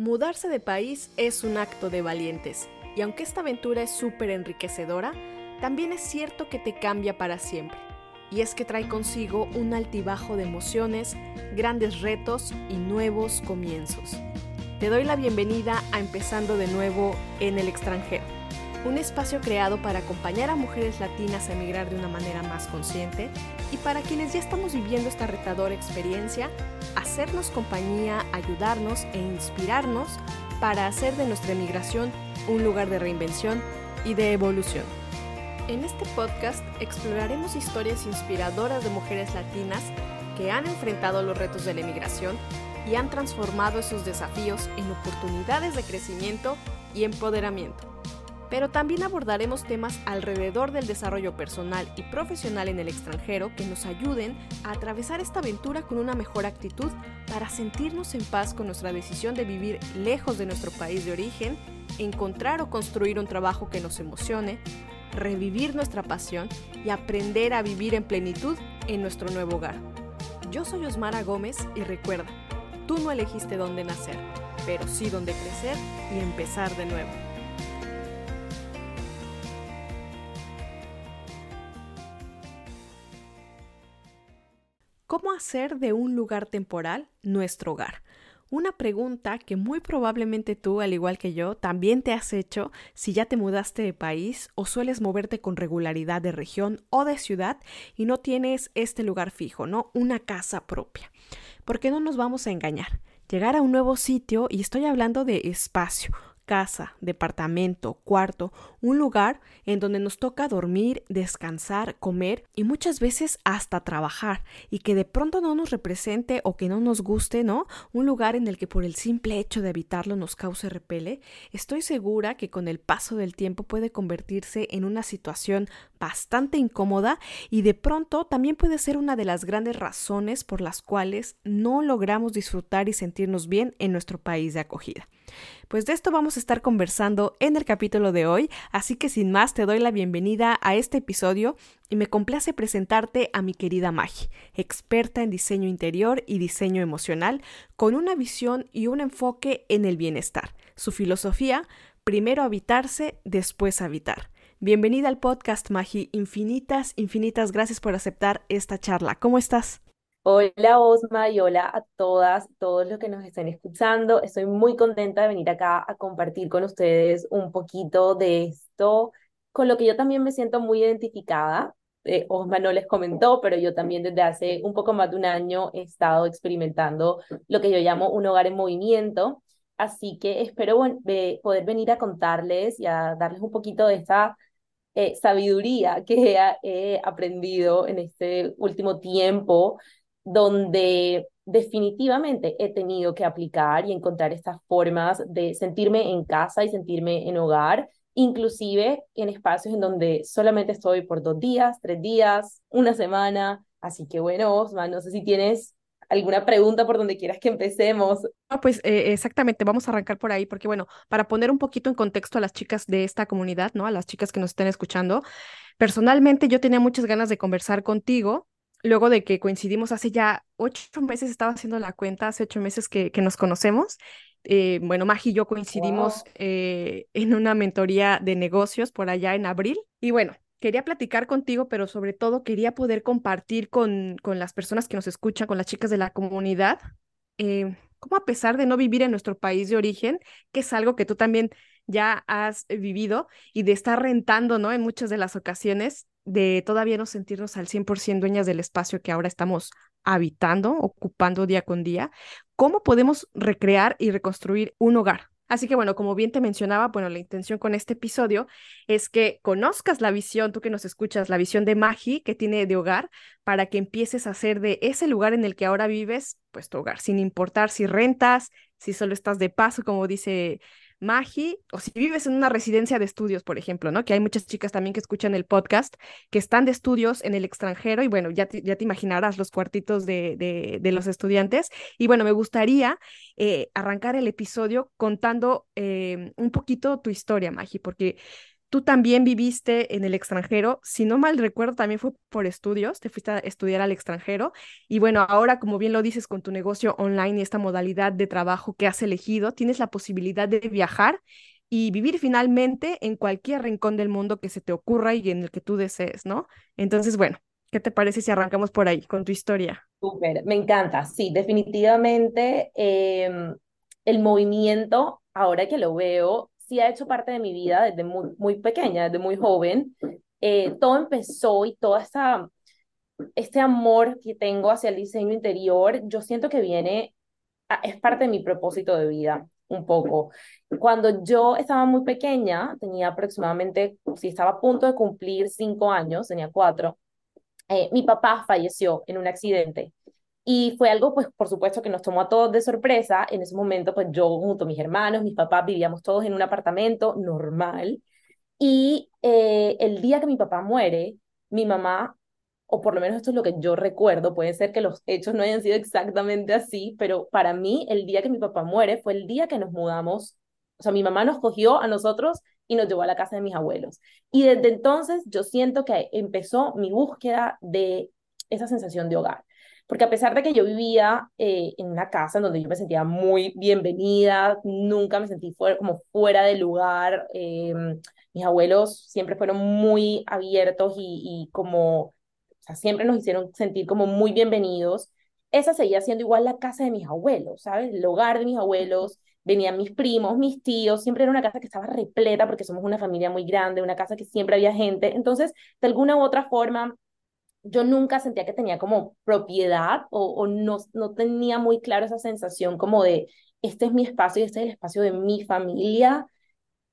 Mudarse de país es un acto de valientes, y aunque esta aventura es súper enriquecedora, también es cierto que te cambia para siempre. Y es que trae consigo un altibajo de emociones, grandes retos y nuevos comienzos. Te doy la bienvenida a Empezando de nuevo en el extranjero, un espacio creado para acompañar a mujeres latinas a emigrar de una manera más consciente y para quienes ya estamos viviendo esta retadora experiencia, hacernos compañía, ayudarnos e inspirarnos para hacer de nuestra emigración un lugar de reinvención y de evolución. En este podcast exploraremos historias inspiradoras de mujeres latinas que han enfrentado los retos de la emigración y han transformado esos desafíos en oportunidades de crecimiento y empoderamiento pero también abordaremos temas alrededor del desarrollo personal y profesional en el extranjero que nos ayuden a atravesar esta aventura con una mejor actitud para sentirnos en paz con nuestra decisión de vivir lejos de nuestro país de origen, encontrar o construir un trabajo que nos emocione, revivir nuestra pasión y aprender a vivir en plenitud en nuestro nuevo hogar. Yo soy Osmara Gómez y recuerda, tú no elegiste dónde nacer, pero sí dónde crecer y empezar de nuevo. ¿Cómo hacer de un lugar temporal nuestro hogar? Una pregunta que muy probablemente tú, al igual que yo, también te has hecho si ya te mudaste de país o sueles moverte con regularidad de región o de ciudad y no tienes este lugar fijo, ¿no? Una casa propia. Porque no nos vamos a engañar. Llegar a un nuevo sitio, y estoy hablando de espacio, casa, departamento, cuarto, un lugar en donde nos toca dormir, descansar, comer y muchas veces hasta trabajar y que de pronto no nos represente o que no nos guste, ¿no? Un lugar en el que por el simple hecho de habitarlo nos cause repele, estoy segura que con el paso del tiempo puede convertirse en una situación bastante incómoda y de pronto también puede ser una de las grandes razones por las cuales no logramos disfrutar y sentirnos bien en nuestro país de acogida. Pues de esto vamos a estar conversando en el capítulo de hoy, así que sin más te doy la bienvenida a este episodio y me complace presentarte a mi querida Magi, experta en diseño interior y diseño emocional, con una visión y un enfoque en el bienestar. Su filosofía, primero habitarse, después habitar. Bienvenida al podcast Magi, infinitas, infinitas gracias por aceptar esta charla. ¿Cómo estás? Hola Osma y hola a todas, todos los que nos estén escuchando. Estoy muy contenta de venir acá a compartir con ustedes un poquito de esto, con lo que yo también me siento muy identificada. Eh, Osma no les comentó, pero yo también desde hace un poco más de un año he estado experimentando lo que yo llamo un hogar en movimiento. Así que espero poder venir a contarles y a darles un poquito de esta eh, sabiduría que he aprendido en este último tiempo donde definitivamente he tenido que aplicar y encontrar estas formas de sentirme en casa y sentirme en hogar, inclusive en espacios en donde solamente estoy por dos días, tres días, una semana. Así que bueno, Osma, no sé si tienes alguna pregunta por donde quieras que empecemos. No, pues eh, exactamente, vamos a arrancar por ahí, porque bueno, para poner un poquito en contexto a las chicas de esta comunidad, ¿no? A las chicas que nos estén escuchando, personalmente yo tenía muchas ganas de conversar contigo luego de que coincidimos hace ya ocho meses, estaba haciendo la cuenta, hace ocho meses que, que nos conocemos. Eh, bueno, Magi y yo coincidimos eh, en una mentoría de negocios por allá en abril. Y bueno, quería platicar contigo, pero sobre todo quería poder compartir con, con las personas que nos escuchan, con las chicas de la comunidad, eh, cómo a pesar de no vivir en nuestro país de origen, que es algo que tú también ya has vivido y de estar rentando, ¿no? En muchas de las ocasiones, de todavía no sentirnos al 100% dueñas del espacio que ahora estamos habitando, ocupando día con día, ¿cómo podemos recrear y reconstruir un hogar? Así que bueno, como bien te mencionaba, bueno, la intención con este episodio es que conozcas la visión, tú que nos escuchas, la visión de Magi que tiene de hogar, para que empieces a hacer de ese lugar en el que ahora vives, pues tu hogar, sin importar si rentas, si solo estás de paso, como dice Magi, o si vives en una residencia de estudios, por ejemplo, ¿no? Que hay muchas chicas también que escuchan el podcast, que están de estudios en el extranjero y bueno, ya te, imaginarás los cuartitos de, de, los estudiantes. Y bueno, me gustaría eh, arrancar el episodio contando eh, un poquito tu historia, Magi, porque tú también viviste en el extranjero, si no mal recuerdo, también fue por estudios, te fuiste a estudiar al extranjero y bueno, ahora como bien lo dices con tu negocio online y esta modalidad de trabajo que has elegido, tienes la posibilidad de viajar y vivir finalmente en cualquier rincón del mundo que se te ocurra y en el que tú desees, ¿no? Entonces, bueno, ¿qué te parece si arrancamos por ahí con tu historia? Súper, me encanta, sí, definitivamente em, el movimiento, ahora que lo veo, sí ha hecho parte de mi vida desde muy, muy pequeña, desde muy joven. Eh, todo empezó y toda esta, este amor que tengo hacia el diseño interior, yo siento que viene, es parte de mi propósito de vida un poco. Cuando yo estaba muy pequeña, tenía aproximadamente, si estaba a punto de cumplir cinco años, tenía cuatro, eh, mi papá falleció en un accidente. Y fue algo, pues, por supuesto, que nos tomó a todos de sorpresa. En ese momento, pues, yo junto a mis hermanos, mis papás, vivíamos todos en un apartamento normal. Y eh, el día que mi papá muere, mi mamá o por lo menos esto es lo que yo recuerdo, puede ser que los hechos no hayan sido exactamente así, pero para mí el día que mi papá muere fue el día que nos mudamos, o sea, mi mamá nos cogió a nosotros y nos llevó a la casa de mis abuelos. Y desde entonces yo siento que empezó mi búsqueda de esa sensación de hogar. Porque a pesar de que yo vivía eh, en una casa en donde yo me sentía muy bienvenida, nunca me sentí fuera, como fuera de lugar, em, mis abuelos siempre fueron muy abiertos y como siempre nos hicieron sentir como muy bienvenidos. Esa seguía siendo igual la casa de mis abuelos, ¿sabes? El hogar de mis abuelos, venían mis primos, mis tíos, siempre era una casa que estaba repleta porque somos una familia muy grande, una casa que siempre había gente. Entonces, de alguna u otra forma, yo nunca sentía que tenía como propiedad o, o no, no tenía muy claro esa sensación como de, este es mi espacio y este es el espacio de mi familia.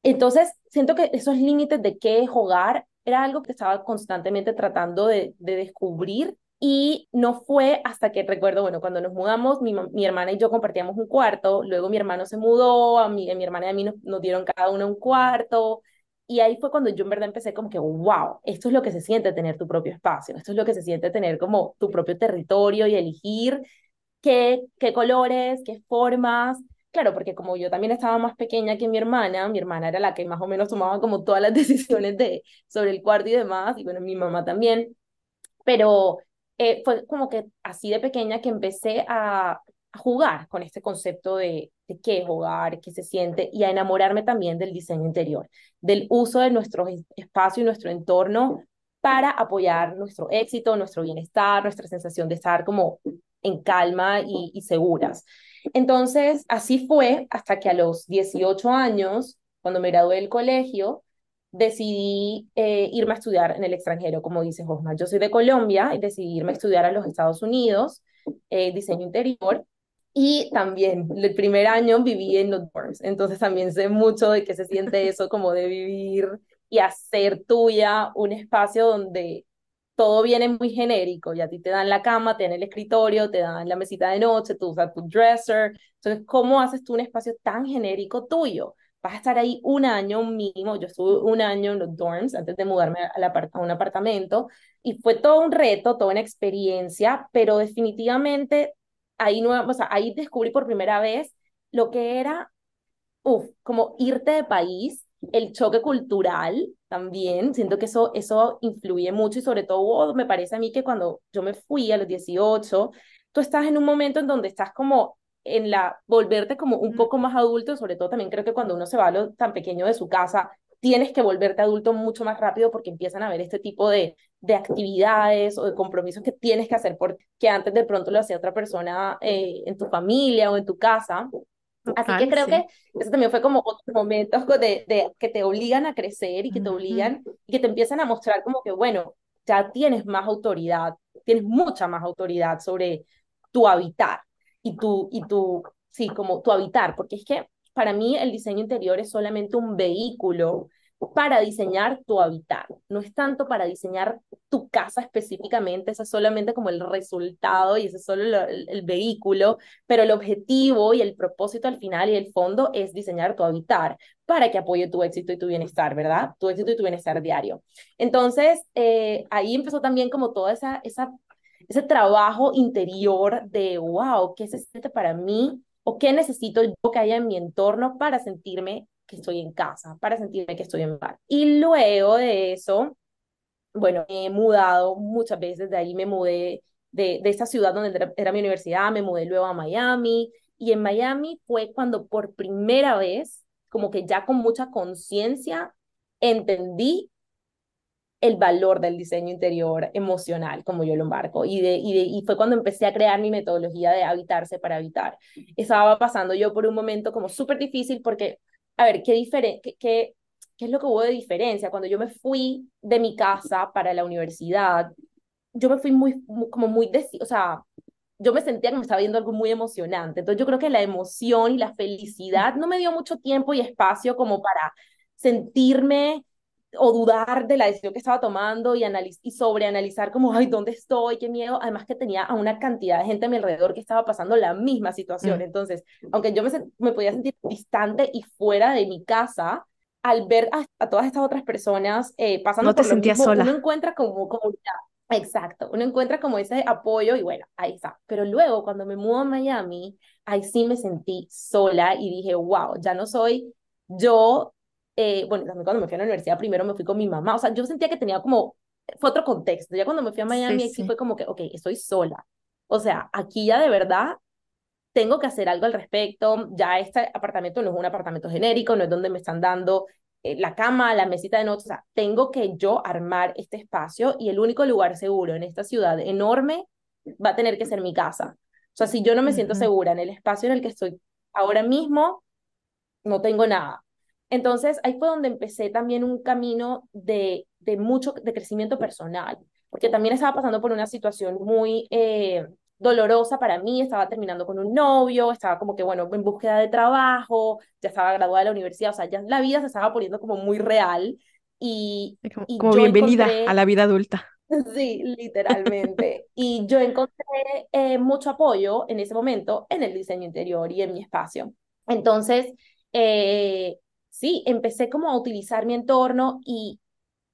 Entonces, siento que esos límites de qué es hogar era algo que estaba constantemente tratando de, descubrir y no fue hasta que recuerdo, bueno, cuando nos mudamos, mi, mi, hermana y yo compartíamos un cuarto, luego mi hermano se mudó, a mí, a mi hermana y a mí nos, nos, dieron cada uno un cuarto, y ahí fue cuando yo en verdad empecé como que, wow, esto es lo que se siente tener tu propio espacio, esto es lo que se siente tener como tu propio territorio y elegir qué, qué colores, qué formas, Claro, porque como yo también estaba más pequeña que mi hermana, mi hermana era la que más o menos tomaba como todas las decisiones de, sobre el cuarto y demás, y bueno, mi mamá también, pero eh, fue como que así de pequeña que empecé a, jugar con este concepto de, de qué es hogar, qué se siente, y a enamorarme también del diseño interior, del uso de nuestro espacio y nuestro entorno para apoyar nuestro éxito, nuestro bienestar, nuestra sensación de estar como en calma y, seguras. Entonces, así fue hasta que a los 18 años, cuando me gradué del colegio, decidí eh, irme a estudiar en el extranjero, como dice Josma. Yo soy de Colombia y decidí irme a estudiar a los Estados Unidos, eh, diseño interior. Y también el primer año viví en los dorms, entonces también sé mucho de qué se siente eso como de vivir y hacer tuya un espacio donde todo viene muy genérico y a ti te dan la cama, te dan el escritorio, te dan la mesita de noche, tú usas tu dresser. Entonces, ¿cómo haces tú un espacio tan genérico tuyo? Vas a estar ahí un año mínimo. Yo estuve un año en los dorms antes de mudarme a, a un apartamento y fue todo un reto, toda una experiencia, pero definitivamente ahí, no, o sea, ahí descubrí por primera vez lo que era, uf, como irte de país el choque cultural también, siento que eso, eso influye mucho y sobre todo me parece a mí que cuando yo me fui a los 18, tú estás en un momento en donde estás como en la, volverte como un poco más adulto, sobre todo también creo que cuando uno se va a lo tan pequeño de su casa, tienes que volverte adulto mucho más rápido porque empiezan a haber este tipo de, de actividades o de compromisos que tienes que hacer porque antes de pronto lo hacía otra persona eh, en tu familia o en tu casa. Así que creo que eso también fue como otros momentos de, de, que te obligan a crecer y que te obligan y que te empiezan a mostrar como que, bueno, ya tienes más autoridad, tienes mucha más autoridad sobre tu habitar y tu, y tu, sí, como tu habitar, porque es que para mí el diseño interior es solamente un vehículo para diseñar tu hábitat. No es tanto para diseñar tu casa específicamente, ese es solamente como el resultado y ese es solo el, vehículo, pero el objetivo y el propósito al final y el fondo es diseñar tu hábitat para que apoye tu éxito y tu bienestar, ¿verdad? Tu éxito y tu bienestar diario. Entonces, eh, ahí empezó también como toda esa, esa, ese trabajo interior de, wow, ¿qué se siente para mí? ¿O qué necesito yo que haya en mi entorno para sentirme que estoy en casa, para sentirme que estoy en bar. Y luego de eso, bueno, me he mudado muchas veces, de ahí me mudé de, de esta ciudad donde era, mi universidad, me mudé luego a Miami, y en Miami fue cuando por primera vez, como que ya con mucha conciencia, entendí el valor del diseño interior emocional, como yo lo embarco, y, de, y, de, y fue cuando empecé a crear mi metodología de habitarse para habitar. Estaba pasando yo por un momento como súper difícil porque, a ver, ¿qué, diferen qué, qué, qué es lo que hubo de diferencia? Cuando yo me fui de mi casa para la universidad, yo me fui muy, como muy, o sea, yo me sentía que me estaba viendo algo muy emocionante. Entonces yo creo que la emoción y la felicidad no me dio mucho tiempo y espacio como para sentirme o dudar de la decisión que estaba tomando y, y sobreanalizar como, ay, ¿dónde estoy? Qué miedo. Además que tenía a una cantidad de gente a mi alrededor que estaba pasando la misma situación. Mm. Entonces, aunque yo me, me podía sentir distante y fuera de mi casa, al ver a, todas estas otras personas eh, pasando no te por lo mismo, sola. uno encuentra como comunidad. Exacto, uno encuentra como ese apoyo y bueno, ahí está. Pero luego cuando me mudo a Miami, ahí sí me sentí sola y dije, wow, ya no soy yo eh, bueno, también cuando me fui a la universidad, primero me fui con mi mamá, o sea, yo sentía que tenía como, fue otro contexto, ya cuando me fui a Miami, sí, fue como que, ok, estoy sola, o sea, aquí ya de verdad tengo que hacer algo al respecto, ya este apartamento no es un apartamento genérico, no es donde me están dando eh, la cama, la mesita de noche, o sea, tengo que yo armar este espacio y el único lugar seguro en esta ciudad enorme va a tener que ser mi casa. O sea, si yo no me siento segura en el espacio en el que estoy ahora mismo, no tengo nada. Entonces, ahí fue donde empecé también un camino de, de mucho, de crecimiento personal, porque también estaba pasando por una situación muy eh, dolorosa para mí, estaba terminando con un novio, estaba como que, bueno, en búsqueda de trabajo, ya estaba graduada de la universidad, o sea, ya la vida se estaba poniendo como muy real. Y, como, bienvenida a la vida adulta. Sí, literalmente. y yo encontré eh, mucho apoyo en ese momento en el diseño interior y en mi espacio. Entonces, eh, sí, empecé como a utilizar mi entorno y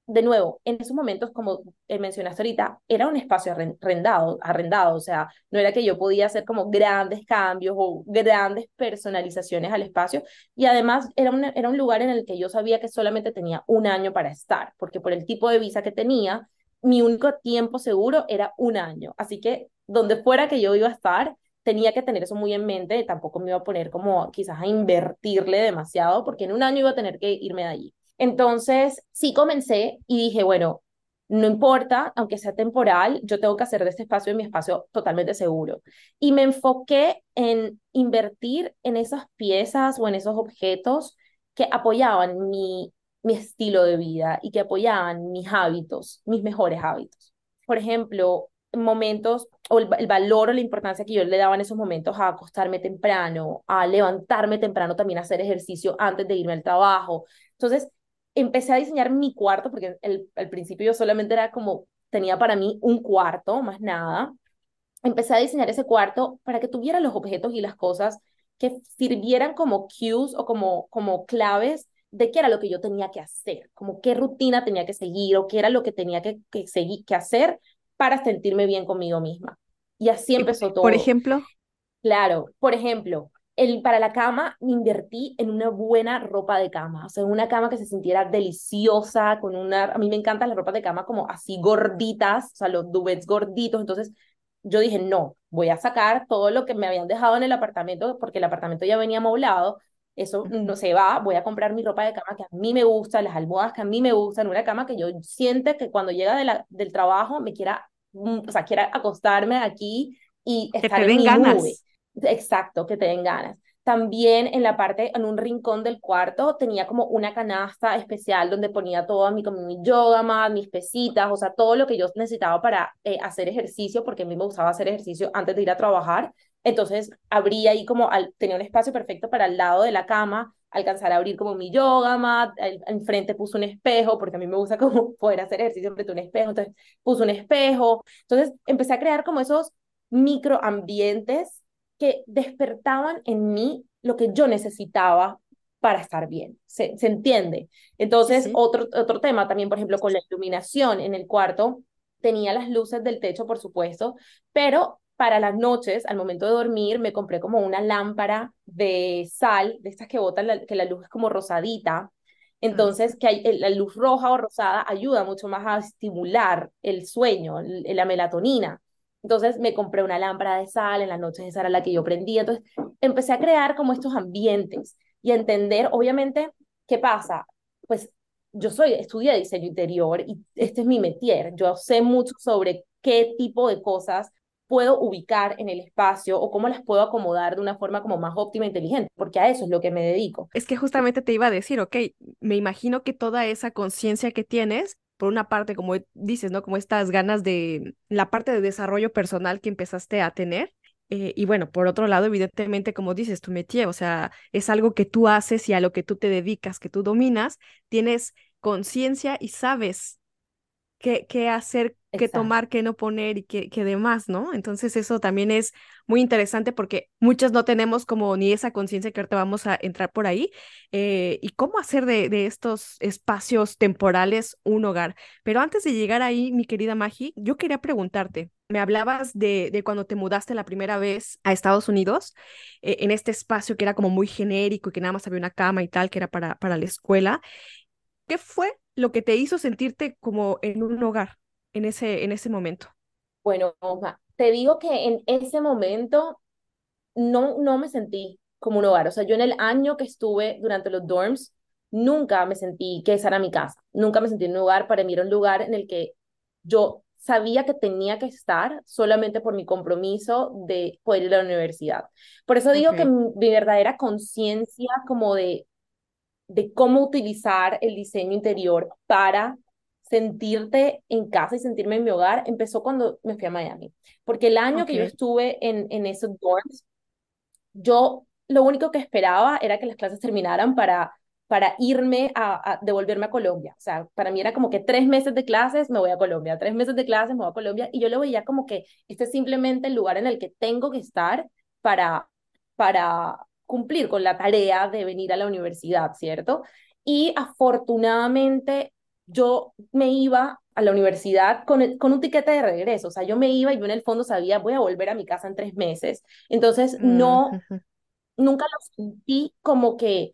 de nuevo, en esos momentos, como mencionaste ahorita, era un espacio arrendado, arrendado, o sea, no era que yo podía hacer como grandes cambios o grandes personalizaciones al espacio, y además era un, era un lugar en el que yo sabía que solamente tenía un año para estar, porque por el tipo de visa que tenía, mi único tiempo seguro era un año, así que donde fuera que yo iba a estar, tenía que tener eso muy en mente, tampoco me iba a poner como quizás a invertirle demasiado, porque en un año iba a tener que irme de allí. Entonces, sí comencé y dije, bueno, no importa, aunque sea temporal, yo tengo que hacer de este espacio mi espacio totalmente seguro. Y me enfoqué en invertir en esas piezas o en esos objetos que apoyaban mi, mi estilo de vida y que apoyaban mis hábitos, mis mejores hábitos. Por ejemplo, momentos o el, valor o la importancia que yo le daba en esos momentos a acostarme temprano, a levantarme temprano también a hacer ejercicio antes de irme al trabajo. Entonces, empecé a diseñar mi cuarto porque el, al principio yo solamente era como, tenía para mí un cuarto, más nada. Empecé a diseñar ese cuarto para que tuviera los objetos y las cosas que sirvieran como cues o como, como claves de qué era lo que yo tenía que hacer, como qué rutina tenía que seguir o qué era lo que tenía que, que, seguir, que hacer para sentirme bien conmigo misma. Y así empezó todo. Por ejemplo. Claro, por ejemplo, el, para la cama me invertí en una buena ropa de cama, o sea, una cama que se sintiera deliciosa, con una, a mí me encantan las ropas de cama como así gorditas, o sea, los duvets gorditos, entonces yo dije, no, voy a sacar todo lo que me habían dejado en el apartamento, porque el apartamento ya venía amoblado, eso no se va, voy a comprar mi ropa de cama que a mí me gusta, las almohadas que a mí me gustan, una cama que yo siente que cuando llega de la, del trabajo me quiera, o sea, quiera acostarme aquí y estar en mi ganas. Nube. Exacto, que te den ganas. También en la parte, en un rincón del cuarto, tenía como una canasta especial donde ponía todo mi, como mi yoga mat, mis pesitas, o sea, todo lo que yo necesitaba para eh, hacer ejercicio, porque a mí me gustaba hacer ejercicio antes de ir a trabajar. Entonces abría ahí como, al, tenía un espacio perfecto para al lado de la cama, alcanzar a abrir como mi yoga mat, enfrente puse un espejo, porque a mí me gusta como poder hacer ejercicio frente a un espejo, entonces puse un espejo. Entonces empecé a crear como esos microambientes que despertaban en mí lo que yo necesitaba para estar bien. ¿Se, se entiende? Entonces, Otro, otro tema también, por ejemplo, con la iluminación en el cuarto, tenía las luces del techo, por supuesto, pero para las noches, al momento de dormir, me compré como una lámpara de sal, de estas que botan, la, que la luz es como rosadita. Entonces, que hay, la luz roja o rosada ayuda mucho más a estimular el sueño, la melatonina. Entonces me compré una lámpara de sal, en las noches esa era la que yo prendía. Entonces empecé a crear como estos ambientes y a entender, obviamente, ¿qué pasa? Pues yo soy, estudié diseño interior y este es mi métier. Yo sé mucho sobre qué tipo de cosas puedo ubicar en el espacio o cómo las puedo acomodar de una forma como más óptima e inteligente, porque a eso es lo que me dedico. Es que justamente te iba a decir, ok, me imagino que toda esa conciencia que tienes, por una parte, como dices, ¿no? Como estas ganas de la parte de desarrollo personal que empezaste a tener. Eh, y bueno, por otro lado, evidentemente, como dices, tu métier, o sea, es algo que tú haces y a lo que tú te dedicas, que tú dominas, tienes conciencia y sabes qué, qué hacer qué tomar, qué no poner y qué, qué demás, ¿no? Entonces eso también es muy interesante porque muchos no tenemos como ni esa conciencia que ahorita vamos a entrar por ahí eh, y cómo hacer de, de, estos espacios temporales un hogar. Pero antes de llegar ahí, mi querida Magi, yo quería preguntarte, me hablabas de, de cuando te mudaste la primera vez a Estados Unidos, eh, en este espacio que era como muy genérico y que nada más había una cama y tal, que era para, para la escuela. ¿Qué fue lo que te hizo sentirte como en un hogar? en ese, en ese momento? Bueno, te digo que en ese momento no, no me sentí como un hogar. O sea, yo en el año que estuve durante los dorms, nunca me sentí que esa era mi casa. Nunca me sentí en un hogar. Para mí era un lugar en el que yo sabía que tenía que estar solamente por mi compromiso de poder ir a la universidad. Por eso digo que mi verdadera conciencia como de, de cómo utilizar el diseño interior para sentirte en casa y sentirme en mi hogar empezó cuando me fui a Miami. Porque el año que yo estuve en, en esos dorms, yo lo único que esperaba era que las clases terminaran para, para irme a, devolverme a Colombia. O sea, para mí era como que tres meses de clases me voy a Colombia, tres meses de clases me voy a Colombia. Y yo lo veía como que este es simplemente el lugar en el que tengo que estar para, para cumplir con la tarea de venir a la universidad, ¿cierto? Y afortunadamente yo me iba a la universidad con, con un tiquete de regreso, o sea, yo me iba y yo en el fondo sabía, voy a volver a mi casa en tres meses. Entonces, no, nunca lo sentí como que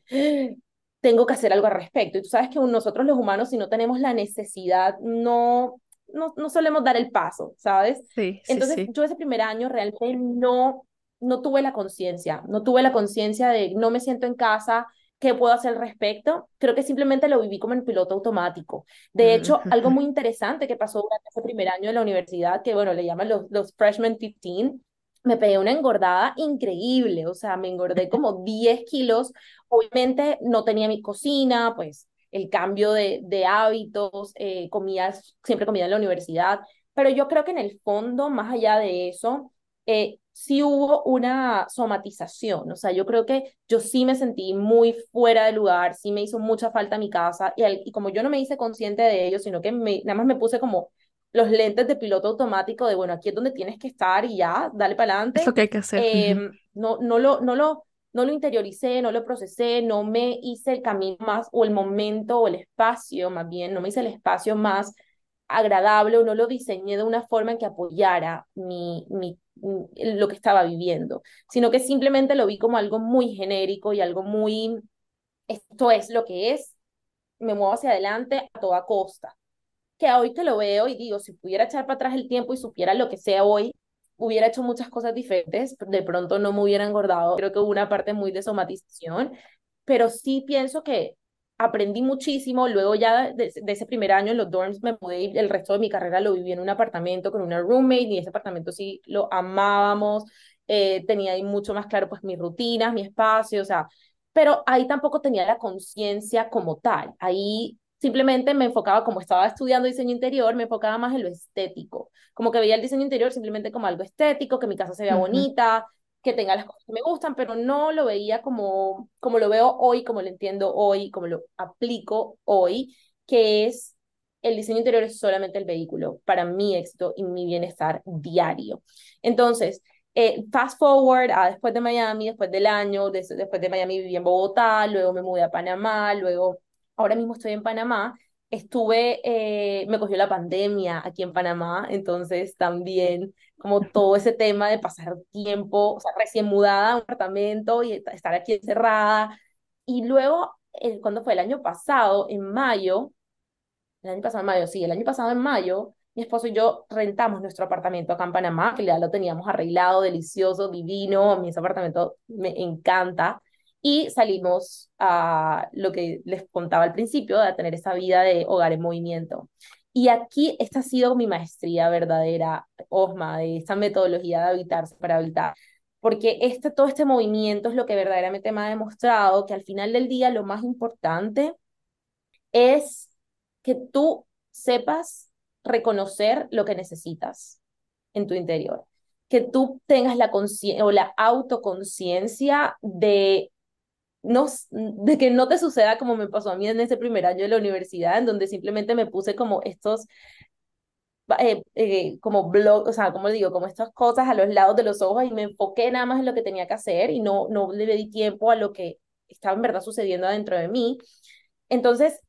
tengo que hacer algo al respecto. Y tú sabes que nosotros los humanos, si no tenemos la necesidad, no, no, no solemos dar el paso, ¿sabes? Sí, Entonces, yo ese primer año realmente no, no tuve la conciencia, no tuve la conciencia de no me siento en casa, ¿Qué puedo hacer al respecto? Creo que simplemente lo viví como en piloto automático. De hecho, algo muy interesante que pasó durante ese primer año de la universidad, que bueno, le llaman los, los freshman 15, me pegué una engordada increíble, o sea, me engordé como 10 kilos. Obviamente no tenía mi cocina, pues el cambio de, de hábitos, eh, comía, siempre comía en la universidad, pero yo creo que en el fondo, más allá de eso, eh, sí hubo una somatización, o sea, yo creo que yo sí me sentí muy fuera de lugar, sí me hizo mucha falta mi casa y, y como yo no me hice consciente de ello, sino que me, nada más me puse como los lentes de piloto automático de, bueno, aquí es donde tienes que estar y ya, dale para adelante. Eso que hay que hacer. Em, no, no, lo, no, lo, no lo interioricé, no lo procesé, no me hice el camino más, o el momento, o el espacio, más bien, no me hice el espacio más agradable o no lo diseñé de una forma en que apoyara mi, mi lo que estaba viviendo, sino que simplemente lo vi como algo muy genérico y algo muy, esto es lo que es, me muevo hacia adelante a toda costa. Que hoy que lo veo y digo, si pudiera echar para atrás el tiempo y supiera lo que sea hoy, hubiera hecho muchas cosas diferentes, de pronto no me hubiera engordado, creo que hubo una parte muy de somatización, pero sí pienso que aprendí muchísimo. Luego ya de, ese primer año en los dorms me mudé y el resto de mi carrera lo viví en un apartamento con una roommate y ese apartamento sí lo amábamos. Eh, tenía ahí mucho más claro pues mis rutinas, mi espacio, o sea, pero ahí tampoco tenía la conciencia como tal. Ahí simplemente me enfocaba, como estaba estudiando diseño interior, me enfocaba más en lo estético. Como que veía el diseño interior simplemente como algo estético, que mi casa se vea bonita, que tenga las cosas que me gustan, pero no lo veía como, como lo veo hoy, como lo entiendo hoy, como lo aplico hoy, que es el diseño interior es solamente el vehículo para mi éxito y mi bienestar diario. Entonces, eh, fast forward a después de Miami, después del año, después de Miami viví en Bogotá, luego me mudé a Panamá, luego ahora mismo estoy en Panamá Estuve, eh, me cogió la pandemia aquí en Panamá, entonces también como todo ese tema de pasar tiempo, o sea, recién mudada a un apartamento y estar aquí encerrada. Y luego, el, cuando fue el año pasado, en mayo, el año pasado en mayo, sí, el año pasado en mayo, mi esposo y yo rentamos nuestro apartamento acá en Panamá, que ya lo teníamos arreglado, delicioso, divino, a mí ese apartamento me encanta, y salimos a lo que les contaba al principio, de tener esa vida de hogar en movimiento. Y aquí esta ha sido mi maestría verdadera, Osma, de esta metodología de habitarse para habitar. Porque este, todo este movimiento es lo que verdaderamente me ha demostrado que al final del día lo más importante es que tú sepas reconocer lo que necesitas en tu interior. Que tú tengas la o la autoconciencia de no, de que no te suceda como me pasó a mí en ese primer año de la universidad, en donde simplemente me puse como estos, eh, eh, como blog, o sea, como digo, como estas cosas a los lados de los ojos y me enfoqué nada más en lo que tenía que hacer y no, no le di tiempo a lo que estaba en verdad sucediendo adentro de mí. Entonces,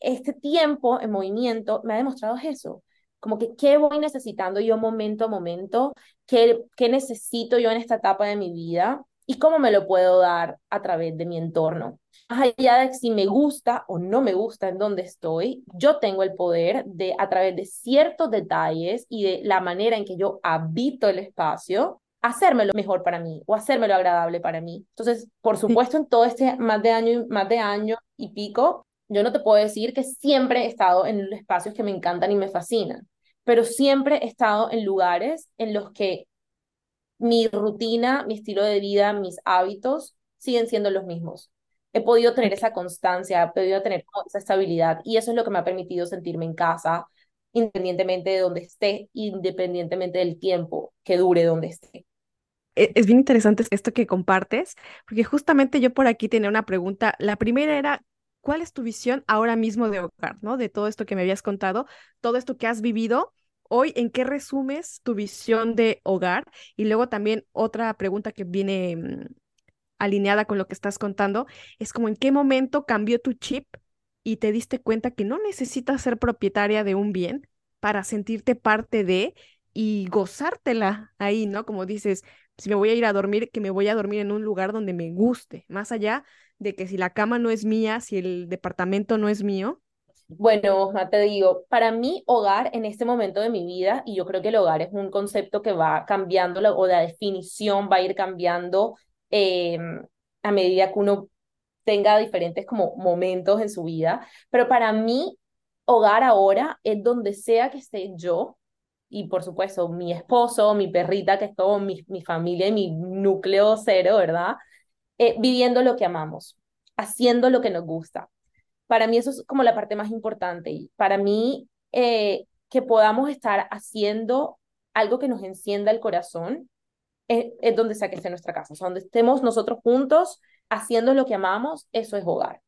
este tiempo en movimiento me ha demostrado eso, como que qué voy necesitando yo momento a momento, qué, qué necesito yo en esta etapa de mi vida y cómo me lo puedo dar a través de mi entorno. Más allá de si me gusta o no me gusta en donde estoy, yo tengo el poder de, a través de ciertos detalles y de la manera en que yo habito el espacio, hacérmelo mejor para mí o hacérmelo agradable para mí. Entonces, por supuesto, en todo este más de año, más de año y pico, yo no te puedo decir que siempre he estado en espacios que me encantan y me fascinan, pero siempre he estado en lugares en los que mi rutina, mi estilo de vida, mis hábitos siguen siendo los mismos. He podido tener esa constancia, he podido tener esa estabilidad y eso es lo que me ha permitido sentirme en casa, independientemente de donde esté, independientemente del tiempo que dure donde esté. E, es bien interesante esto que compartes, porque justamente yo por aquí tenía una pregunta. La primera era, ¿cuál es tu visión ahora mismo de hogar, ¿no? De todo esto que me habías contado, todo esto que has vivido. Hoy, ¿en qué resumes tu visión de hogar? Y luego también otra pregunta que viene mm, alineada con lo que estás contando, es como en qué momento cambió tu chip y te diste cuenta que no necesitas ser propietaria de un bien para sentirte parte de y gozártela ahí, ¿no? Como dices, si me voy a ir a dormir, que me voy a dormir en un lugar donde me guste, más allá de que si la cama no es mía, si el departamento no es mío. Bueno, te digo, para mí hogar en este momento de mi vida, y yo creo que el hogar es un concepto que va cambiando, o la definición va a ir cambiando em, a medida que uno tenga diferentes como momentos en su vida, pero para mí hogar ahora es donde sea que esté yo, y por supuesto mi esposo, mi perrita, que es todo mi, mi familia mi núcleo cero, ¿verdad? Eh, viviendo lo que amamos, haciendo lo que nos gusta. Para mí eso es como la parte más importante para mí eh, que podamos estar haciendo algo que nos encienda el corazón es, es donde sea que esté nuestra casa, o sea, donde estemos nosotros juntos haciendo lo que amamos, eso es hogar.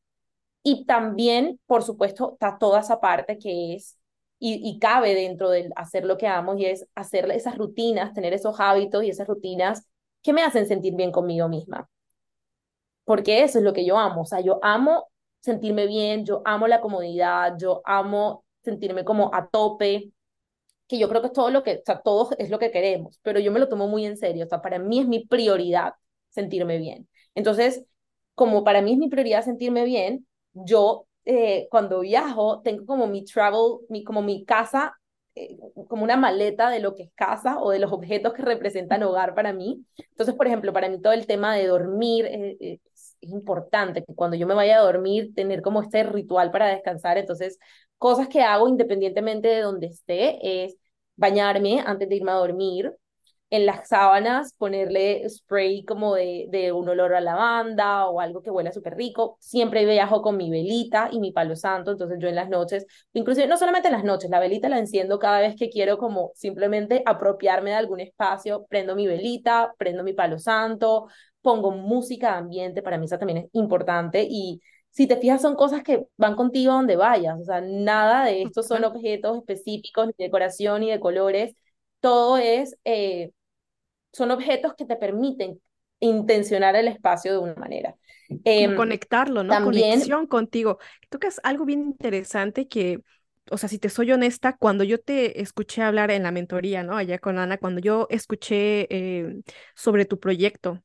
Y también, por supuesto, está toda esa parte que es y, y, cabe dentro de hacer lo que amo y es hacer esas rutinas, tener esos hábitos y esas rutinas que me hacen sentir bien conmigo misma. Porque eso es lo que yo amo, o sea, yo amo sentirme bien, yo amo la comodidad, yo amo sentirme como a tope, que yo creo que es todo lo que, o sea, todo es lo que queremos, pero yo me lo tomo muy en serio, o sea, para mí es mi prioridad sentirme bien. Entonces, como para mí es mi prioridad sentirme bien, yo eh, cuando viajo tengo como mi travel, mi, como mi casa eh, como una maleta de lo que es casa o de los objetos que representan hogar para mí. Entonces, por ejemplo, para mí todo el tema de dormir eh, es, importante, que cuando yo me vaya a dormir, tener como este ritual para descansar. Entonces, cosas que hago independientemente de donde esté es bañarme antes de irme a dormir, en las sábanas ponerle spray como de, de un olor a lavanda o algo que huela súper rico. Siempre viajo con mi velita y mi palo santo, entonces yo en las noches, inclusive no solamente en las noches, la velita la enciendo cada vez que quiero como simplemente apropiarme de algún espacio, prendo mi velita, prendo mi palo santo, pongo música de ambiente, para mí eso también es importante y si te fijas, son cosas que van contigo donde vayas. O sea, nada de esto son objetos específicos, ni de decoración, ni de colores. Todo es eh, son objetos que te permiten intencionar el espacio de una manera. Em, conectarlo, ¿no? Conexión contigo. Tocas algo bien interesante que, o sea, si te soy honesta, cuando yo te escuché hablar en la mentoría, ¿no? Allá con Ana, cuando yo escuché eh, sobre tu proyecto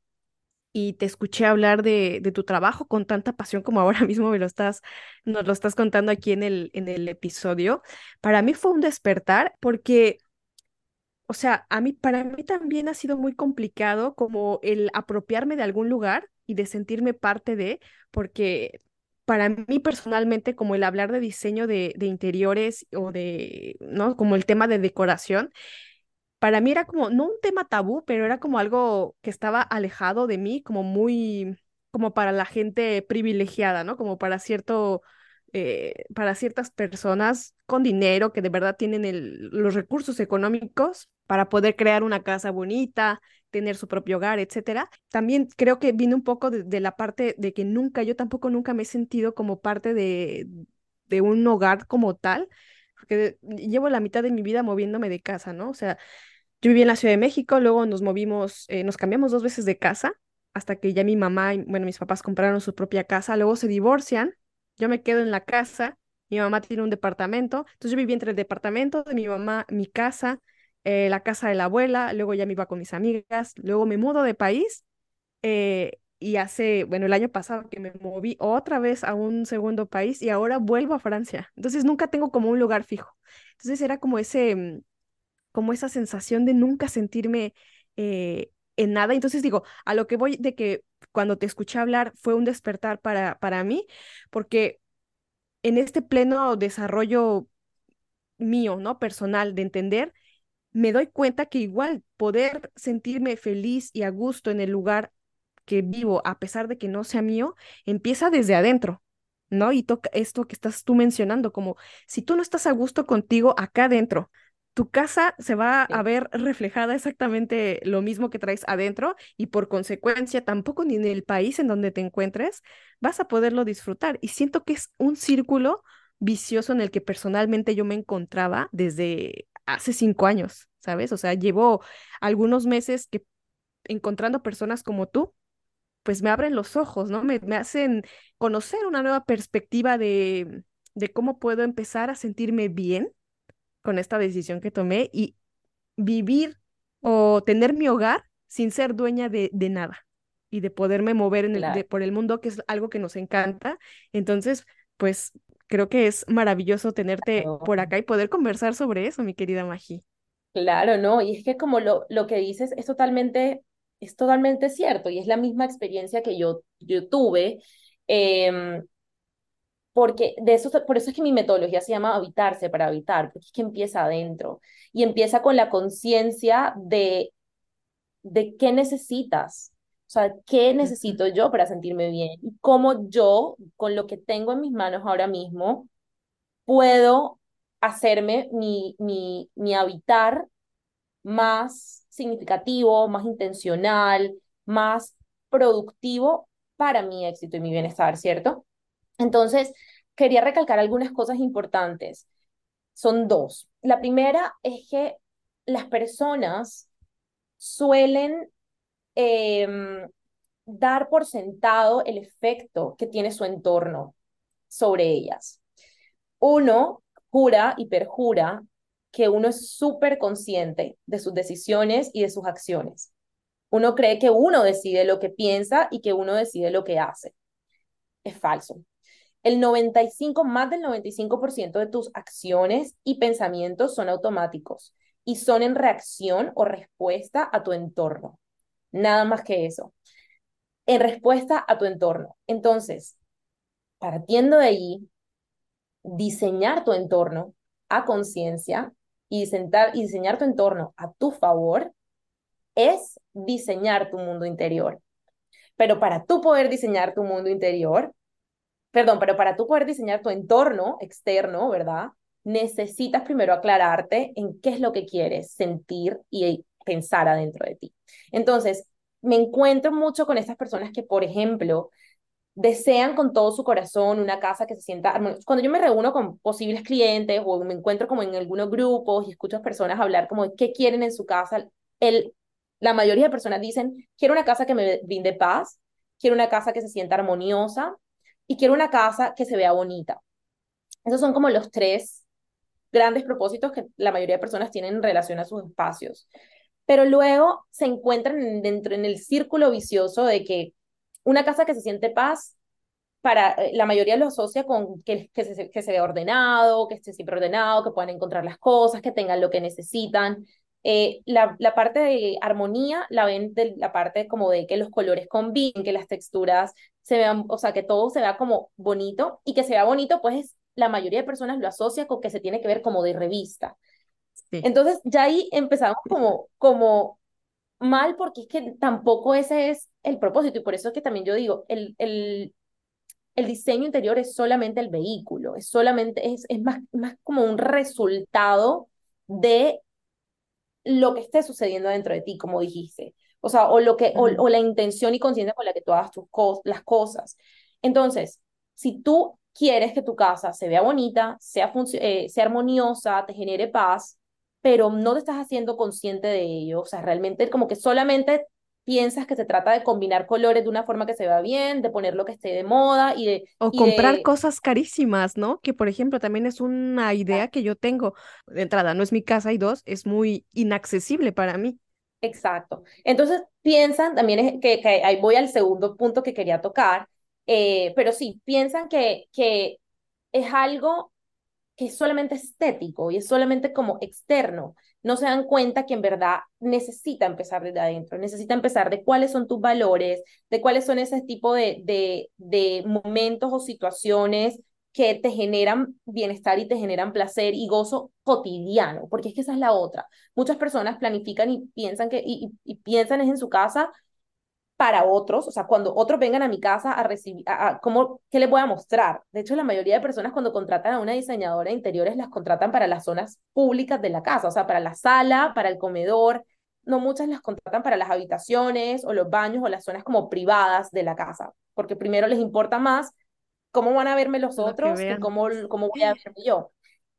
y te escuché hablar de, de, tu trabajo con tanta pasión como ahora mismo me lo estás, nos lo estás contando aquí en el, en el episodio, para mí fue un despertar porque o sea, a mí, para mí también ha sido muy complicado como el apropiarme de algún lugar y de sentirme parte de, porque para mí personalmente, como el hablar de diseño de, de interiores o de, ¿no? Como el tema de decoración, para mí era como, no un tema tabú, pero era como algo que estaba alejado de mí, como muy, como para la gente privilegiada, ¿no? Como para cierto eh, para ciertas personas con dinero que de verdad tienen los recursos económicos para poder crear una casa bonita, tener su propio hogar, etcétera. También creo que vino un poco de, la parte de que nunca, yo tampoco nunca me he sentido como parte de, de un hogar como tal, porque llevo la mitad de mi vida moviéndome de casa, ¿no? O sea, yo viví en la Ciudad de México, luego nos movimos, eh, nos cambiamos dos veces de casa hasta que ya mi mamá y, bueno, mis papás compraron su propia casa, luego se divorcian yo me quedo en la casa, mi mamá tiene un departamento, entonces yo viví entre el departamento de mi mamá, mi casa, eh, la casa de la abuela, luego ya me iba con mis amigas, luego me mudo de país eh, y hace, bueno, el año pasado que me moví otra vez a un segundo país y ahora vuelvo a Francia. Entonces nunca tengo como un lugar fijo. Entonces era como ese, mm, como esa sensación de nunca sentirme eh, en nada. Entonces digo, a lo que voy de que cuando te escuché hablar fue un despertar para, para mí, porque en este pleno desarrollo mío, ¿no? Personal, de entender, me doy cuenta que igual poder sentirme feliz y a gusto en el lugar que vivo, a pesar de que no sea mío, empieza desde adentro. ¿No? Y toca esto que estás tú mencionando, como si tú no estás a gusto contigo acá adentro, tu casa se va a ver reflejada exactamente lo mismo que traes adentro y por consecuencia tampoco ni en el país en donde te encuentres vas a poderlo disfrutar. Y siento que es un círculo vicioso en el que personalmente yo me encontraba desde hace cinco años, ¿sabes? O sea, llevo algunos meses que encontrando personas como tú, pues me abren los ojos, ¿no? Me, me hacen conocer una nueva perspectiva de, de cómo puedo empezar a sentirme bien con esta decisión que tomé y vivir o tener mi hogar sin ser dueña de, de nada y de poderme mover en el, por el mundo, que es algo que nos encanta. Entonces, pues creo que es maravilloso tenerte por acá y poder conversar sobre eso, mi querida Magi. Claro, no, y es que como lo, lo que dices es totalmente, es totalmente cierto y es la misma experiencia que yo, yo tuve. Eh, porque de eso, por eso es que mi metodología se llama habitarse para habitar, porque es que empieza adentro y empieza con la conciencia de, de qué necesitas, o sea, qué necesito yo para sentirme bien y cómo yo, con lo que tengo en mis manos ahora mismo, puedo hacerme mi, mi, mi habitar más significativo, más intencional, más productivo para mi éxito y mi bienestar, ¿cierto? Entonces, quería recalcar algunas cosas importantes. Son dos. La primera es que las personas suelen em, dar por sentado el efecto que tiene su entorno sobre ellas. Uno jura y perjura que uno es súper consciente de sus decisiones y de sus acciones. Uno cree que uno decide lo que piensa y que uno decide lo que hace. Es falso el 95, más del 95% de tus acciones y pensamientos son automáticos y son en reacción o respuesta a tu entorno. Nada más que eso. En respuesta a tu entorno. Entonces, partiendo de ahí, diseñar tu entorno a conciencia y, y diseñar tu entorno a tu favor es diseñar tu mundo interior. Pero para tú poder diseñar tu mundo interior, perdón, pero para tú poder diseñar tu entorno externo, ¿verdad? Necesitas primero aclararte en qué es lo que quieres sentir y pensar adentro de ti. Entonces, me encuentro mucho con estas personas que, por ejemplo, desean con todo su corazón una casa que se sienta armoniosa. Cuando yo me reúno con posibles clientes o me encuentro como en algunos grupos y escucho a personas hablar como de qué quieren en su casa, el La mayoría de personas dicen, quiero una casa que me brinde paz, quiero una casa que se sienta armoniosa y quiero una casa que se vea bonita. Esos son como los tres grandes propósitos que la mayoría de personas tienen en relación a sus espacios. Pero luego se encuentran dentro en el círculo vicioso de que una casa que se siente paz, para eh, la mayoría lo asocia con que, que, se, que se vea ordenado, que esté siempre ordenado, que puedan encontrar las cosas, que tengan lo que necesitan. Eh, la, la, parte de armonía la ven de la parte como de que los colores combinen, que las texturas se vean, o sea, que todo se vea como bonito y que se vea bonito, pues la mayoría de personas lo asocia con que se tiene que ver como de revista. Entonces ya ahí empezamos como, como mal porque es que tampoco ese es el propósito y por eso es que también yo digo, el, el, el diseño interior es solamente el vehículo, es solamente, es, es más, más como un resultado de lo que esté sucediendo dentro de ti, como dijiste. O sea, o, lo que, o, la intención y conciencia con la que tú hagas tus las cosas. Entonces, si tú quieres que tu casa se vea bonita, sea, eh, sea armoniosa, te genere paz, pero no te estás haciendo consciente de ello, o sea, realmente como que solamente piensas que se trata de combinar colores de una forma que se vea bien, de poner lo que esté de moda y de... O comprar cosas carísimas, ¿no? Que por ejemplo también es una idea que yo tengo. De entrada, no es mi casa y dos, es muy inaccesible para mí. Exacto. Entonces piensan, también que, que ahí voy al segundo punto que quería tocar, eh, pero sí, piensan que, que es algo que es solamente estético y es solamente como externo, no se dan cuenta que en verdad necesita empezar desde adentro, necesita empezar de cuáles son tus valores, de cuáles son ese tipo de, de, de momentos o situaciones que te generan bienestar y te generan placer y gozo cotidiano, porque es que esa es la otra. Muchas personas planifican y piensan que y, y piensan es en su casa para otros, o sea, cuando otros vengan a mi casa a recibir, a, ¿cómo, ¿qué les voy a mostrar? De hecho, la mayoría de personas cuando contratan a una diseñadora de interiores las contratan para las zonas públicas de la casa, o sea, para la sala, para el comedor, no muchas las contratan para las habitaciones o los baños o las zonas como privadas de la casa, porque primero les importa más cómo van a verme los otros que cómo, cómo voy a verme yo.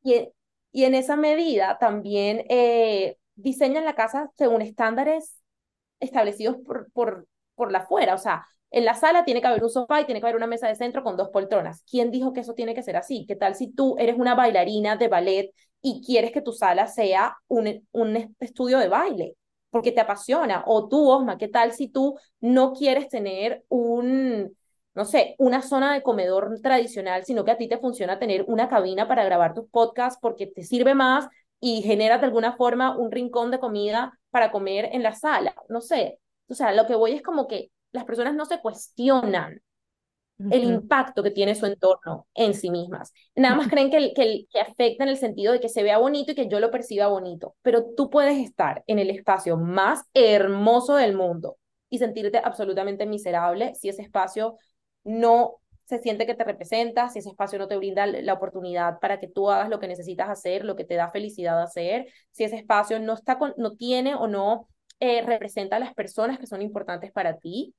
Y, y en esa medida también eh, diseñan la casa según estándares establecidos por, por por la fuera, o sea, en la sala tiene que haber un sofá y tiene que haber una mesa de centro con dos poltronas. ¿Quién dijo que eso tiene que ser así? ¿Qué tal si tú eres una bailarina de ballet y quieres que tu sala sea un, un estudio de baile? Porque te apasiona. O tú, Osma, ¿qué tal si tú no quieres tener un, no sé, una zona de comedor tradicional, sino que a ti te funciona tener una cabina para grabar tus podcasts porque te sirve más y generas de alguna forma un rincón de comida para comer en la sala? No sé, o sea, lo que voy es como que las personas no se cuestionan el impacto que tiene su entorno en sí mismas. Nada más creen que, que, que afecta en el sentido de que se vea bonito y que yo lo perciba bonito, pero tú puedes estar en el espacio más hermoso del mundo y sentirte absolutamente miserable si ese espacio no se siente que te representa, si ese espacio no te brinda la oportunidad para que tú hagas lo que necesitas hacer, lo que te da felicidad hacer, si ese espacio no está con, no tiene o no eh, representa a las personas que son importantes para ti,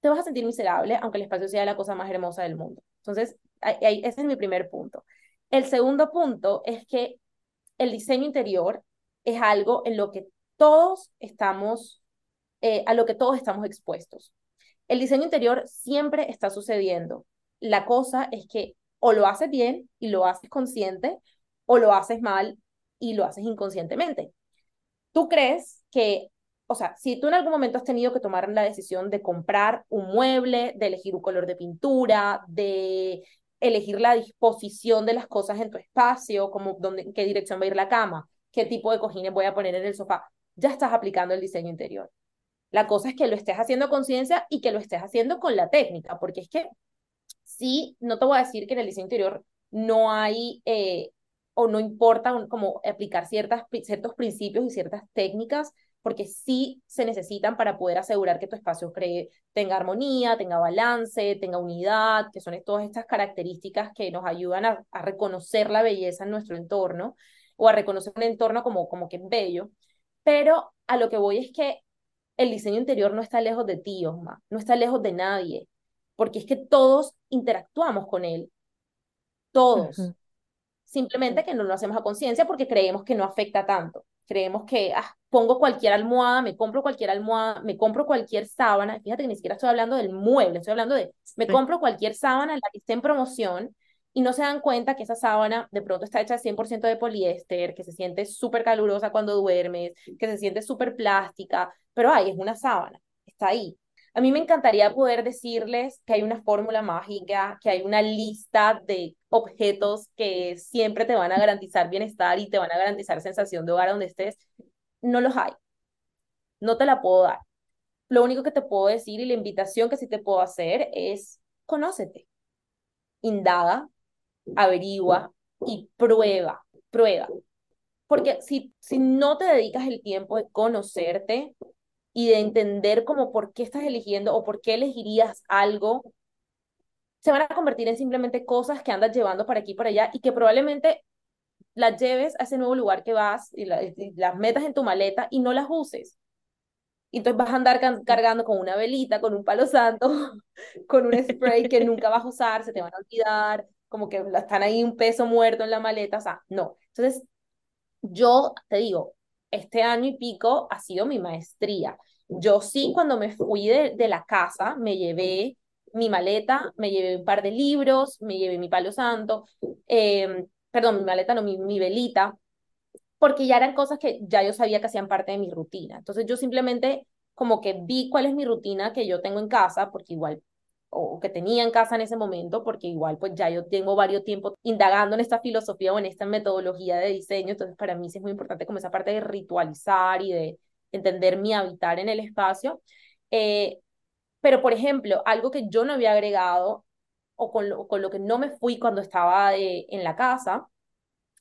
te vas a sentir miserable, aunque el espacio sea la cosa más hermosa del mundo. Entonces, ese es mi primer punto. El segundo punto es que el diseño interior es algo en lo que todos estamos, eh, a lo que todos estamos expuestos. El diseño interior siempre está sucediendo. La cosa es que o lo haces bien y lo haces consciente, o lo haces mal y lo haces inconscientemente. ¿Tú crees que o sea, si tú en algún momento has tenido que tomar la decisión de comprar un mueble, de elegir un color de pintura, de elegir la disposición de las cosas en tu espacio, como dónde, en qué dirección va a ir la cama, qué tipo de cojines voy a poner en el sofá, ya estás aplicando el diseño interior. La cosa es que lo estés haciendo con conciencia y que lo estés haciendo con la técnica, porque es que sí, no te voy a decir que en el diseño interior no hay eh, o no importa como aplicar ciertas, ciertos principios y ciertas técnicas porque sí se necesitan para poder asegurar que tu espacio cree, tenga armonía, tenga balance, tenga unidad, que son todas estas características que nos ayudan a, reconocer la belleza en nuestro entorno o a reconocer un entorno como, como que es bello. Pero a lo que voy es que el diseño interior no está lejos de ti, Osma, no está lejos de nadie, porque es que todos interactuamos con él, todos. Simplemente que no lo hacemos a conciencia porque creemos que no afecta tanto. Creemos que ah, pongo cualquier almohada, me compro cualquier almohada, me compro cualquier sábana, fíjate que ni siquiera estoy hablando del mueble, estoy hablando de, me compro cualquier sábana, la que esté en promoción, y no se dan cuenta que esa sábana de pronto está hecha 100% de poliéster, que se siente súper calurosa cuando duermes, que se siente súper plástica, pero ay, es una sábana, está ahí. A mí me encantaría poder decirles que hay una fórmula mágica, que hay una lista de objetos que siempre te van a garantizar bienestar y te van a garantizar sensación de hogar donde estés. No los hay. No te la puedo dar. Lo único que te puedo decir y la invitación que sí te puedo hacer es conócete, indaga, averigua y prueba, prueba. Porque si, si no te dedicas el tiempo de conocerte y de entender como por qué estás eligiendo o por qué elegirías algo, se van a convertir en simplemente cosas que andas llevando para aquí y para allá y que probablemente las lleves a ese nuevo lugar que vas y, las metas en tu maleta y no las uses. Y entonces vas a andar cargando con una velita, con un palo santo, con un spray que nunca vas a usar, se te van a olvidar, como que están ahí un peso muerto en la maleta, o sea, no. Entonces, yo te digo, este año y pico ha sido mi maestría. Yo sí, cuando me fui de, la casa, me llevé mi maleta, me llevé un par de libros, me llevé mi palo santo, eh, perdón, mi maleta, no, mi, mi velita, porque ya eran cosas que ya yo sabía que hacían parte de mi rutina. Entonces yo simplemente como que vi cuál es mi rutina que yo tengo en casa, porque igual o que tenía en casa en ese momento, porque igual pues ya yo tengo varios tiempos indagando en esta filosofía o en esta metodología de diseño, entonces para mí sí es muy importante como esa parte de ritualizar y de entender mi habitar en el espacio. Eh, pero, por ejemplo, algo que yo no había agregado o con lo, con lo que no me fui cuando estaba en la casa,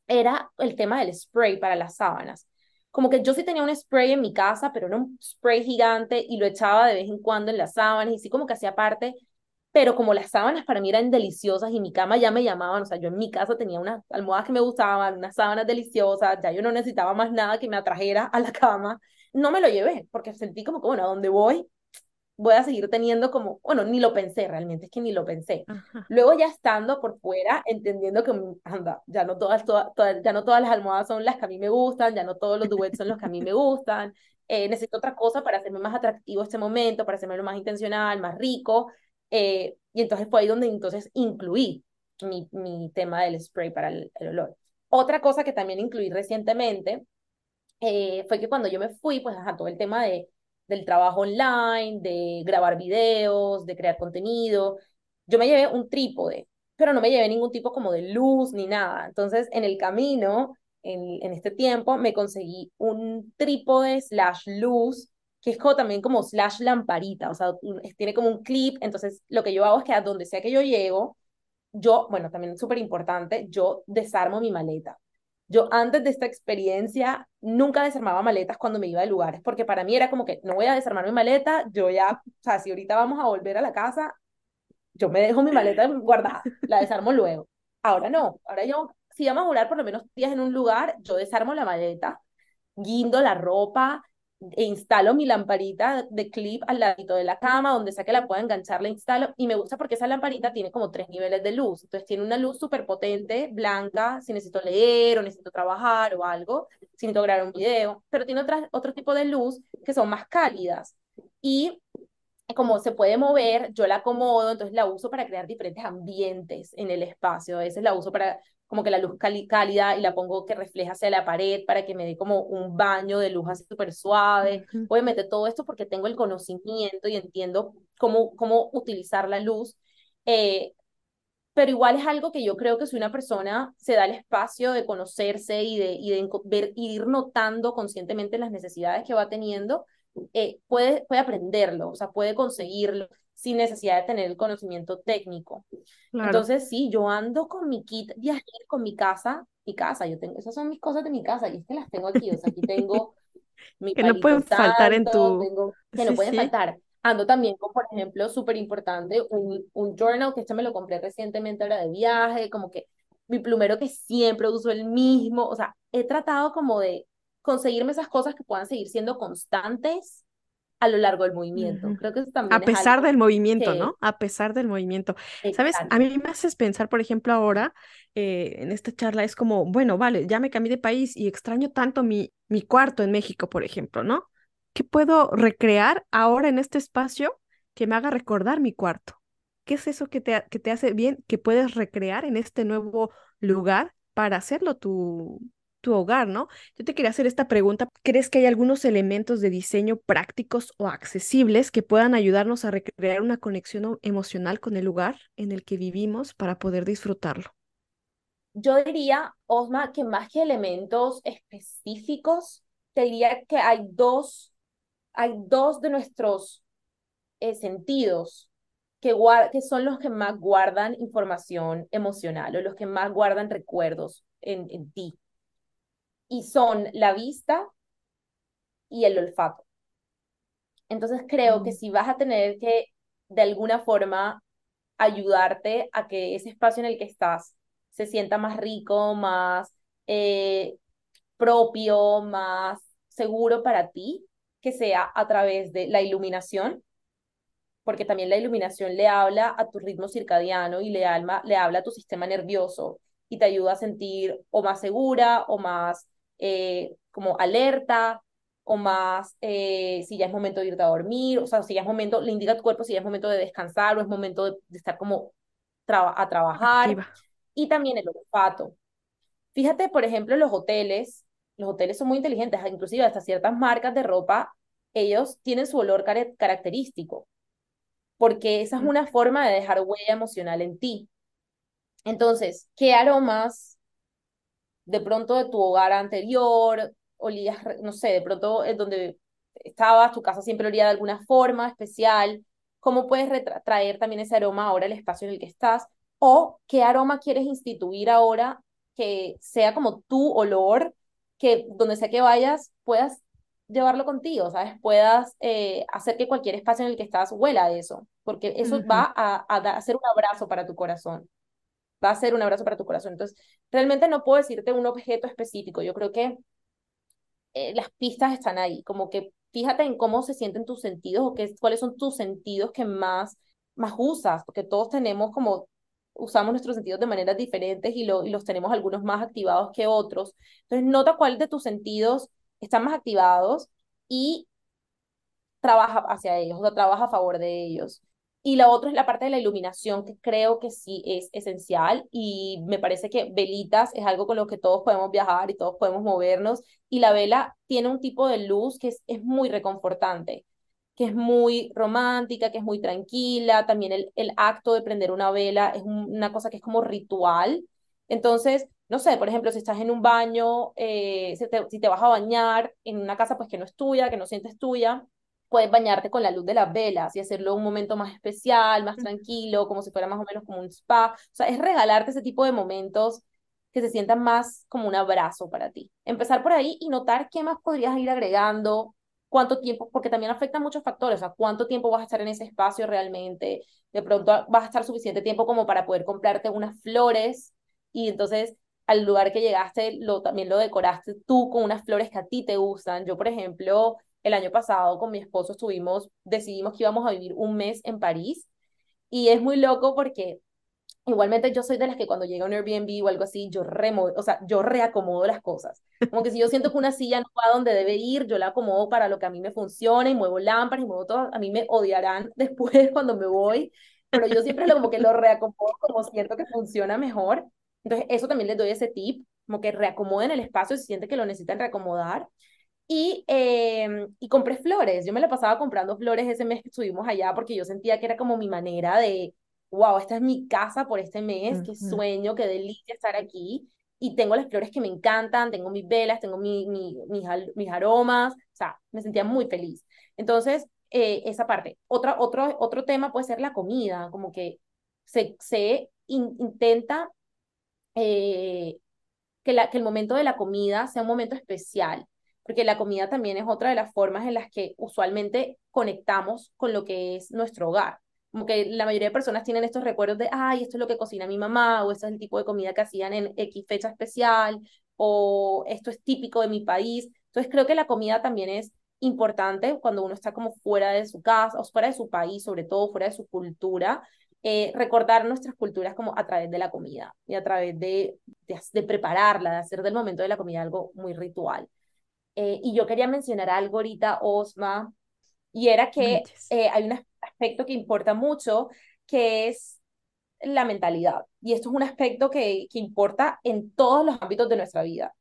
era el tema del spray para las sábanas. Como que yo sí tenía un spray en mi casa, pero era un spray gigante y lo echaba de vez en cuando en las sábanas y sí como que hacía parte pero como las sábanas para mí eran deliciosas y mi cama ya me llamaban, o sea, yo en mi casa tenía unas almohadas que me gustaban, unas sábanas deliciosas, ya yo no necesitaba más nada que me atrajera a la cama, no me lo llevé, porque sentí como que, bueno, a donde voy, voy a seguir teniendo como, bueno, ni lo pensé realmente, es que ni lo pensé. Luego ya estando por fuera, entendiendo que, anda, ya no todas, todas, ya no todas las almohadas son las que a mí me gustan, ya no todos los duets son los que a mí me gustan, eh, necesito otra cosa para hacerme más atractivo este momento, para hacerme lo más intencional, más rico, eh, y entonces fue ahí donde entonces incluí mi, mi tema del spray para el, olor. Otra cosa que también incluí recientemente eh, fue que cuando yo me fui, pues a todo el tema de, del trabajo online, de grabar videos, de crear contenido, yo me llevé un trípode, pero no me llevé ningún tipo como de luz ni nada. Entonces, en el camino, en, en este tiempo, me conseguí un trípode slash luz que es como también como slash lamparita, o sea, tiene como un clip, entonces lo que yo hago es que a donde sea que yo llego, yo, bueno, también es súper importante, yo desarmo mi maleta. Yo antes de esta experiencia nunca desarmaba maletas cuando me iba de lugares, porque para mí era como que no voy a desarmar mi maleta, yo ya, o sea, si ahorita vamos a volver a la casa, yo me dejo mi maleta guardada, la desarmo luego. Ahora no, ahora yo, si vamos a volar por lo menos días en un lugar, yo desarmo la maleta, guindo la ropa, instalo mi lamparita de clip al ladito de la cama, donde sea que la pueda enganchar, la instalo, y me gusta porque esa lamparita tiene como tres niveles de luz, entonces tiene una luz súper potente, blanca, si necesito leer o necesito trabajar o algo, si necesito grabar un video, pero tiene otra, otro tipo de luz que son más cálidas, y como se puede mover, yo la acomodo, entonces la uso para crear diferentes ambientes en el espacio. A veces la uso para como que la luz cálida y la pongo que refleja hacia la pared para que me dé como un baño de luz así súper suave. Obviamente todo esto porque tengo el conocimiento y entiendo cómo, cómo utilizar la luz. Eh, pero igual es algo que yo creo que si una persona se da el espacio de conocerse y de, y de ver, ir notando conscientemente las necesidades que va teniendo, eh, puede, puede aprenderlo, o sea, puede conseguirlo sin necesidad de tener el conocimiento técnico. Entonces, sí, yo ando con mi kit viajero, con mi casa, mi casa, yo tengo, esas son mis cosas de mi casa, y es que las tengo aquí, o sea, aquí tengo mi Que no pueden faltar en tu... que no pueden faltar. Ando también con, por ejemplo, súper importante, un, un journal, que este me lo compré recientemente ahora de viaje, como que mi plumero que siempre uso el mismo, o sea, he tratado como de conseguirme esas cosas que puedan seguir siendo constantes a lo largo del movimiento. Creo que eso también A pesar del movimiento, ¿no? A pesar del movimiento. ¿Sabes? A mí me haces pensar, por ejemplo, ahora eh, en esta charla es como, bueno, vale, ya me cambié de país y extraño tanto mi, mi cuarto en México, por ejemplo, ¿no? ¿Qué puedo recrear ahora en este espacio que me haga recordar mi cuarto? ¿Qué es eso que te, que te hace bien, que puedes recrear en este nuevo lugar para hacerlo tu, tu hogar, ¿no? Yo te quería hacer esta pregunta. ¿Crees que hay algunos elementos de diseño prácticos o accesibles que puedan ayudarnos a recrear una conexión emocional con el lugar en el que vivimos para poder disfrutarlo? Yo diría, Osma, que más que elementos específicos, te diría que hay dos, hay dos de nuestros eh, sentidos que, que son los que más guardan información emocional o los que más guardan recuerdos en, en ti y son la vista y el olfato. Entonces creo que mm. si vas a tener que de alguna forma ayudarte a que ese espacio en el que estás se sienta más rico, más eh, propio, más seguro para ti, que sea a través de la iluminación, porque también la iluminación le habla a tu ritmo circadiano y le, le habla a tu sistema nervioso y te ayuda a sentir o más segura o más eh, como alerta o más eh, si ya es momento de irte a dormir, o sea, si ya es momento, le indica a tu cuerpo si ya es momento de descansar o es momento de, estar como a trabajar. Y también el olfato. Fíjate, por ejemplo, los hoteles, los hoteles son muy inteligentes, inclusive hasta ciertas marcas de ropa, ellos tienen su olor característico, porque esa es una forma de dejar huella emocional en ti. Entonces, ¿qué aromas de pronto de tu hogar anterior, olías, no sé, de pronto es donde estabas, tu casa siempre olía de alguna forma especial, cómo puedes traer también ese aroma ahora al espacio en el que estás, o qué aroma quieres instituir ahora que sea como tu olor, que donde sea que vayas puedas llevarlo contigo, ¿sabes? Puedas eh, hacer que cualquier espacio en el que estás huela a eso, porque eso va a, a, a hacer un abrazo para tu corazón va a ser un abrazo para tu corazón. Entonces, realmente no puedo decirte un objeto específico. Yo creo que eh, las pistas están ahí, como que fíjate en cómo se sienten tus sentidos o qué, cuáles son tus sentidos que más, más usas, porque todos tenemos como, usamos nuestros sentidos de maneras diferentes y, lo, los tenemos algunos más activados que otros. Entonces, nota cuáles de tus sentidos están más activados y trabaja hacia ellos, o trabaja a favor de ellos. Y la otra es la parte de la iluminación, que creo que sí es esencial y me parece que velitas es algo con lo que todos podemos viajar y todos podemos movernos. Y la vela tiene un tipo de luz que es, es muy reconfortante, que es muy romántica, que es muy tranquila. También el, el acto de prender una vela es una cosa que es como ritual. Entonces, no sé, por ejemplo, si estás en un baño, eh, si, te, si te vas a bañar en una casa pues que no es tuya, que no sientes tuya, puedes bañarte con la luz de las velas y hacerlo un momento más especial, más tranquilo, como si fuera más o menos como un spa. O sea, es regalarte ese tipo de momentos que se sientan más como un abrazo para ti. Empezar por ahí y notar qué más podrías ir agregando, cuánto tiempo, porque también afecta muchos factores, o sea, cuánto tiempo vas a estar en ese espacio realmente. De pronto vas a estar suficiente tiempo como para poder comprarte unas flores y entonces al lugar que llegaste lo, también lo decoraste tú con unas flores que a ti te gustan. Yo, por ejemplo, el año pasado con mi esposo estuvimos, decidimos que íbamos a vivir un mes en París y es muy loco porque igualmente yo soy de las que cuando llega un Airbnb o algo así, yo remo o sea, yo reacomodo las cosas. Como que si yo siento que una silla no va donde debe ir, yo la acomodo para lo que a mí me funciona y muevo lámparas y muevo todo. A mí me odiarán después cuando me voy, pero yo siempre lo, como que lo reacomodo como siento que funciona mejor. Entonces, eso también les doy ese tip, como que reacomoden el espacio si sienten que lo necesitan reacomodar. Y, eh, y compré flores. Yo me la pasaba comprando flores ese mes que estuvimos allá porque yo sentía que era como mi manera de, wow, esta es mi casa por este mes, qué sueño, qué delicia estar aquí. Y tengo las flores que me encantan, tengo mis velas, tengo mi, mi, mis, mis aromas, o sea, me sentía muy feliz. Entonces, eh, esa parte. Otra, otro, otro tema puede ser la comida, como que se, se intenta eh, que, la, que el momento de la comida sea un momento especial porque la comida también es otra de las formas en las que usualmente conectamos con lo que es nuestro hogar. Como que la mayoría de personas tienen estos recuerdos de, ay, esto es lo que cocina mi mamá, o esto es el tipo de comida que hacían en X fecha especial, o esto es típico de mi país. Entonces creo que la comida también es importante cuando uno está como fuera de su casa o fuera de su país, sobre todo fuera de su cultura, eh, recordar nuestras culturas como a través de la comida y a través de, de, prepararla, de hacer del momento de la comida algo muy ritual. Eh, y yo quería mencionar algo ahorita, Osma, y era que eh, hay un aspecto que importa mucho, que es la mentalidad. Y esto es un aspecto que, que importa en todos los ámbitos de nuestra vida.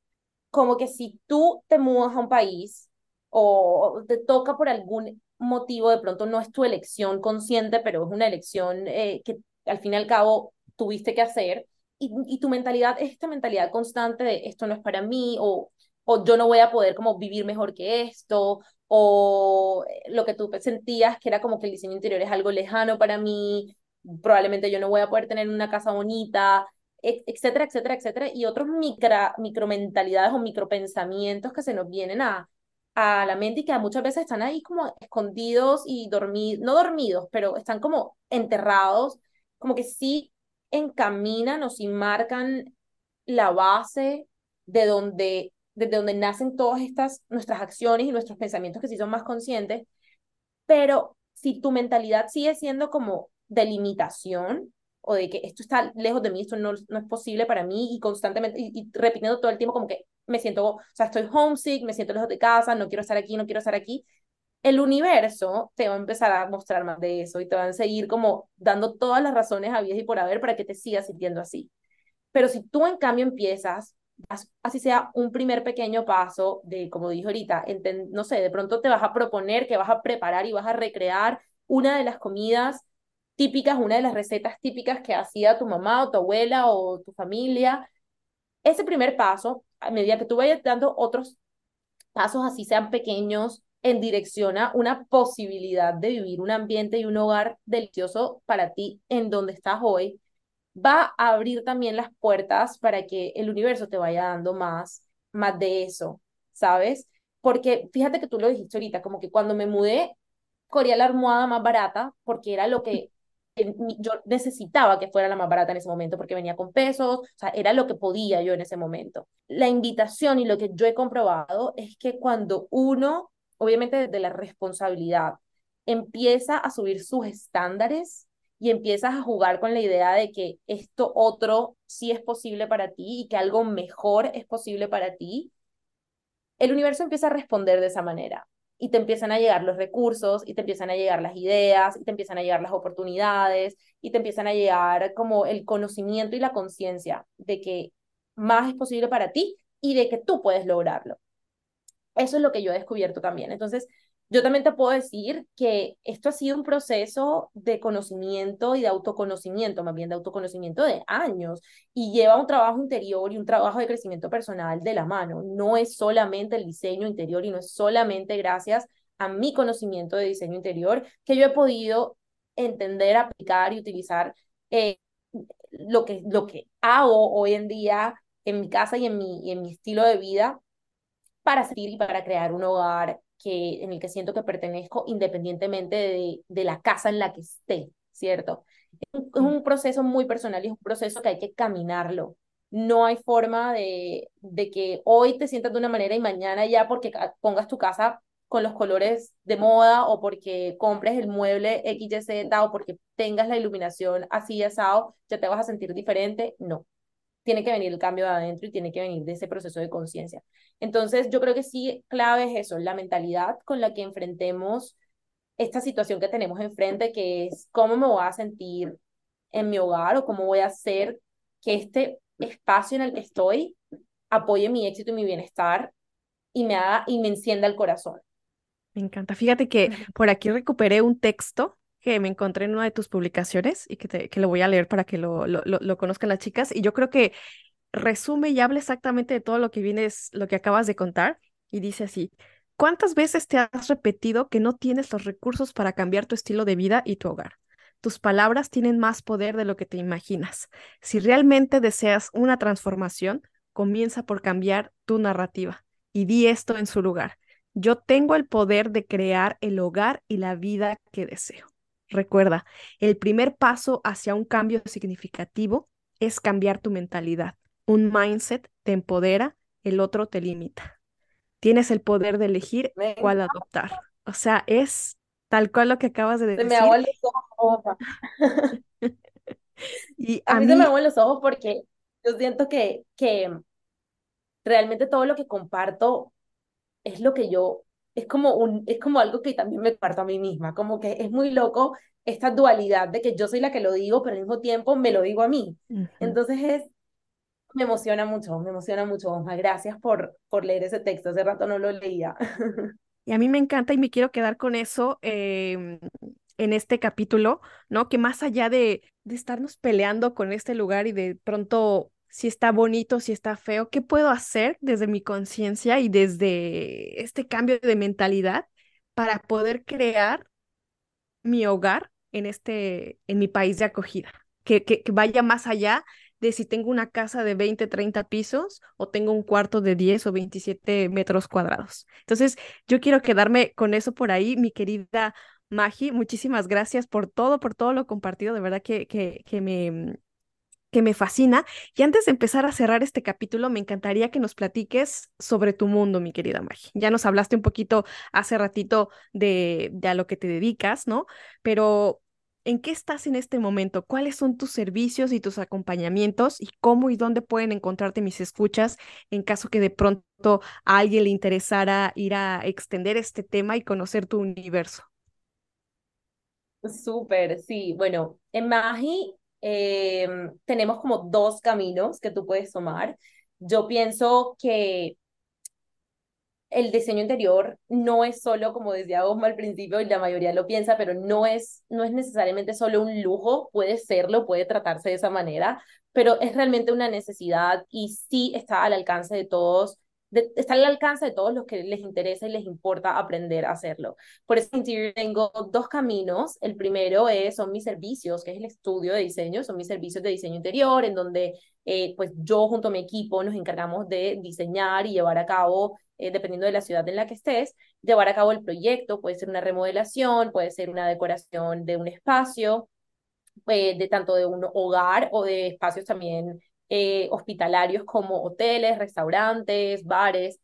Como que si tú te mudas a un país o te toca por algún motivo, de pronto no es tu elección consciente, pero es una elección eh, que al fin y al cabo tuviste que hacer, y, y, tu mentalidad es esta mentalidad constante de esto no es para mí, o, o yo no voy a poder como vivir mejor que esto, o lo que tú sentías que era como que el diseño interior es algo lejano para mí, probablemente yo no voy a poder tener una casa bonita, etcétera, etcétera, etcétera, y otros micro, micromentalidades o micropensamientos que se nos vienen a, a la mente y que muchas veces están ahí como escondidos y dormidos, no dormidos, pero están como enterrados, como que sí encaminan o sí marcan la base de donde, desde donde nacen todas estas, nuestras acciones y nuestros pensamientos que sí son más conscientes, pero si tu mentalidad sigue siendo como de limitación, o de que esto está lejos de mí, esto no, no es posible para mí y constantemente y, repitiendo todo el tiempo como que me siento, o sea, estoy homesick, me siento lejos de casa, no quiero estar aquí, no quiero estar aquí. El universo te va a empezar a mostrar más de eso y te van a seguir como dando todas las razones habidas y por haber para que te sigas sintiendo así. Pero si tú en cambio empiezas, así sea un primer pequeño paso de, como dije ahorita, no sé, de pronto te vas a proponer que vas a preparar y vas a recrear una de las comidas típicas, una de las recetas típicas que hacía tu mamá o tu abuela o tu familia. Ese primer paso, a medida que tú vayas dando otros pasos, así sean pequeños, en dirección a una posibilidad de vivir un ambiente y un hogar delicioso para ti en donde estás hoy, va a abrir también las puertas para que el universo te vaya dando más, más de eso, ¿sabes? Porque fíjate que tú lo dijiste ahorita, como que cuando me mudé, corría la almohada más barata porque era lo que yo necesitaba que fuera la más barata en ese momento porque venía con pesos, o sea, era lo que podía yo en ese momento. La invitación y lo que yo he comprobado es que cuando uno, obviamente desde la responsabilidad, empieza a subir sus estándares y empiezas a jugar con la idea de que esto otro sí es posible para ti y que algo mejor es posible para ti, el universo empieza a responder de esa manera y te empiezan a llegar los recursos y te empiezan a llegar las ideas y te empiezan a llegar las oportunidades y te empiezan a llegar como el conocimiento y la conciencia de que más es posible para ti y de que tú puedes lograrlo. Eso es lo que yo he descubierto también. Entonces, yo también te puedo decir que esto ha sido un proceso de conocimiento y de autoconocimiento, más bien de autoconocimiento de años, y lleva un trabajo interior y un trabajo de crecimiento personal de la mano. No es solamente el diseño interior y no es solamente gracias a mi conocimiento de diseño interior que yo he podido entender, aplicar y utilizar eh, lo, que, lo que hago hoy en día en mi casa y en mi, en mi estilo de vida para seguir y para crear un hogar que, en el que siento que pertenezco independientemente de, de la casa en la que esté, ¿cierto? Es un, proceso muy personal y es un proceso que hay que caminarlo. No hay forma de, de que hoy te sientas de una manera y mañana ya porque pongas tu casa con los colores de moda o porque compres el mueble XYZ o porque tengas la iluminación así asado, ya te vas a sentir diferente. No, tiene que venir el cambio de adentro y tiene que venir de ese proceso de conciencia. Entonces, yo creo que sí, clave es eso, la mentalidad con la que enfrentemos esta situación que tenemos enfrente, que es cómo me voy a sentir en mi hogar o cómo voy a hacer que este espacio en el que estoy apoye mi éxito y mi bienestar y me haga y me encienda el corazón. Me encanta. Fíjate que por aquí recuperé un texto que me encontré en una de tus publicaciones y que, te, que lo voy a leer para que lo, lo, lo, conozcan las chicas. Y yo creo que resume y habla exactamente de todo lo que vienes, lo que acabas de contar. Y dice así, ¿cuántas veces te has repetido que no tienes los recursos para cambiar tu estilo de vida y tu hogar? Tus palabras tienen más poder de lo que te imaginas. Si realmente deseas una transformación, comienza por cambiar tu narrativa y di esto en su lugar. Yo tengo el poder de crear el hogar y la vida que deseo. Recuerda, el primer paso hacia un cambio significativo es cambiar tu mentalidad. Un mindset te empodera, el otro te limita. tienes el poder de elegir cuál adoptar. O sea, es tal cual lo que acabas de decir. Se me aguan los ojos. y a, mí, se me aguan los ojos porque yo siento que, que realmente todo lo que comparto es lo que yo, es como, un, es como algo que también me comparto a mí misma, como que es muy loco esta dualidad de que yo soy la que lo digo, pero al mismo tiempo me lo digo a mí. Entonces es, me emociona mucho, me emociona mucho, Gracias por, por leer ese texto, hace rato no lo leía. Y a mí me encanta y me quiero quedar con eso em, en este capítulo, ¿no? Que más allá de, de estarnos peleando con este lugar y de pronto si está bonito, si está feo, qué puedo hacer desde mi conciencia y desde este cambio de mentalidad para poder crear mi hogar en este, en mi país de acogida, que, que, que vaya más allá de si tengo una casa de 20, 30 pisos o tengo un cuarto de 10 o 27 metros cuadrados. Entonces, yo quiero quedarme con eso por ahí, mi querida Magi. Muchísimas gracias por todo, por todo lo compartido. De verdad que, que, que me, que me fascina. Y antes de empezar a cerrar este capítulo, me encantaría que nos platiques sobre tu mundo, mi querida Maggie. Ya nos hablaste un poquito hace ratito de, de a lo que te dedicas, ¿no? Pero ¿en qué estás en este momento? ¿Cuáles son tus servicios y tus acompañamientos? ¿Y cómo y dónde pueden encontrarte mis escuchas en caso que de pronto a alguien le interesara ir a extender este tema y conocer tu universo? Súper, sí. Bueno, en Magi eh, tenemos como dos caminos que tú puedes tomar. Yo pienso que el diseño interior no es solo, como decía Osma al principio, y la mayoría lo piensa, pero no es, no es necesariamente solo un lujo, puede serlo, puede tratarse de esa manera, pero es realmente una necesidad y sí está al alcance de todos está al alcance de todos los que les interesa y les importa aprender a hacerlo. Por eso tengo dos caminos. El primero es, son mis servicios, que es el estudio de diseño, son mis servicios de diseño interior, en donde eh, pues yo junto a mi equipo nos encargamos de diseñar y llevar a cabo, eh, dependiendo de la ciudad en la que estés, llevar a cabo el proyecto, puede ser una remodelación, puede ser una decoración de un espacio, eh, de tanto de un hogar o de espacios también eh, hospitalarios como hoteles, restaurantes, bares.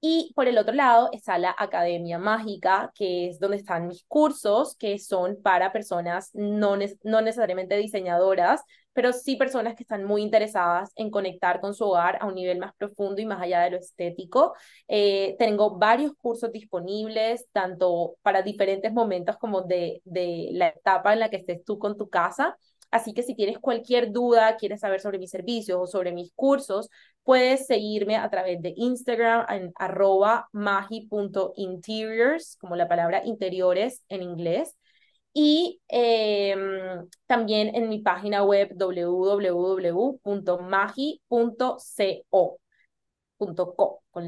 Y por el otro lado está la Academia Mágica, que es donde están mis cursos, que son para personas no, no necesariamente diseñadoras, pero sí personas que están muy interesadas en conectar con su hogar a un nivel más profundo y más allá de lo estético. Eh, tengo varios cursos disponibles, tanto para diferentes momentos como de, de la etapa en la que estés tú con tu casa. Así que si tienes cualquier duda, quieres saber sobre mis servicios o sobre mis cursos, puedes seguirme a través de Instagram en arroba magi.interiors, como la palabra interiores en inglés. Y em, también en mi página web www.magi.co,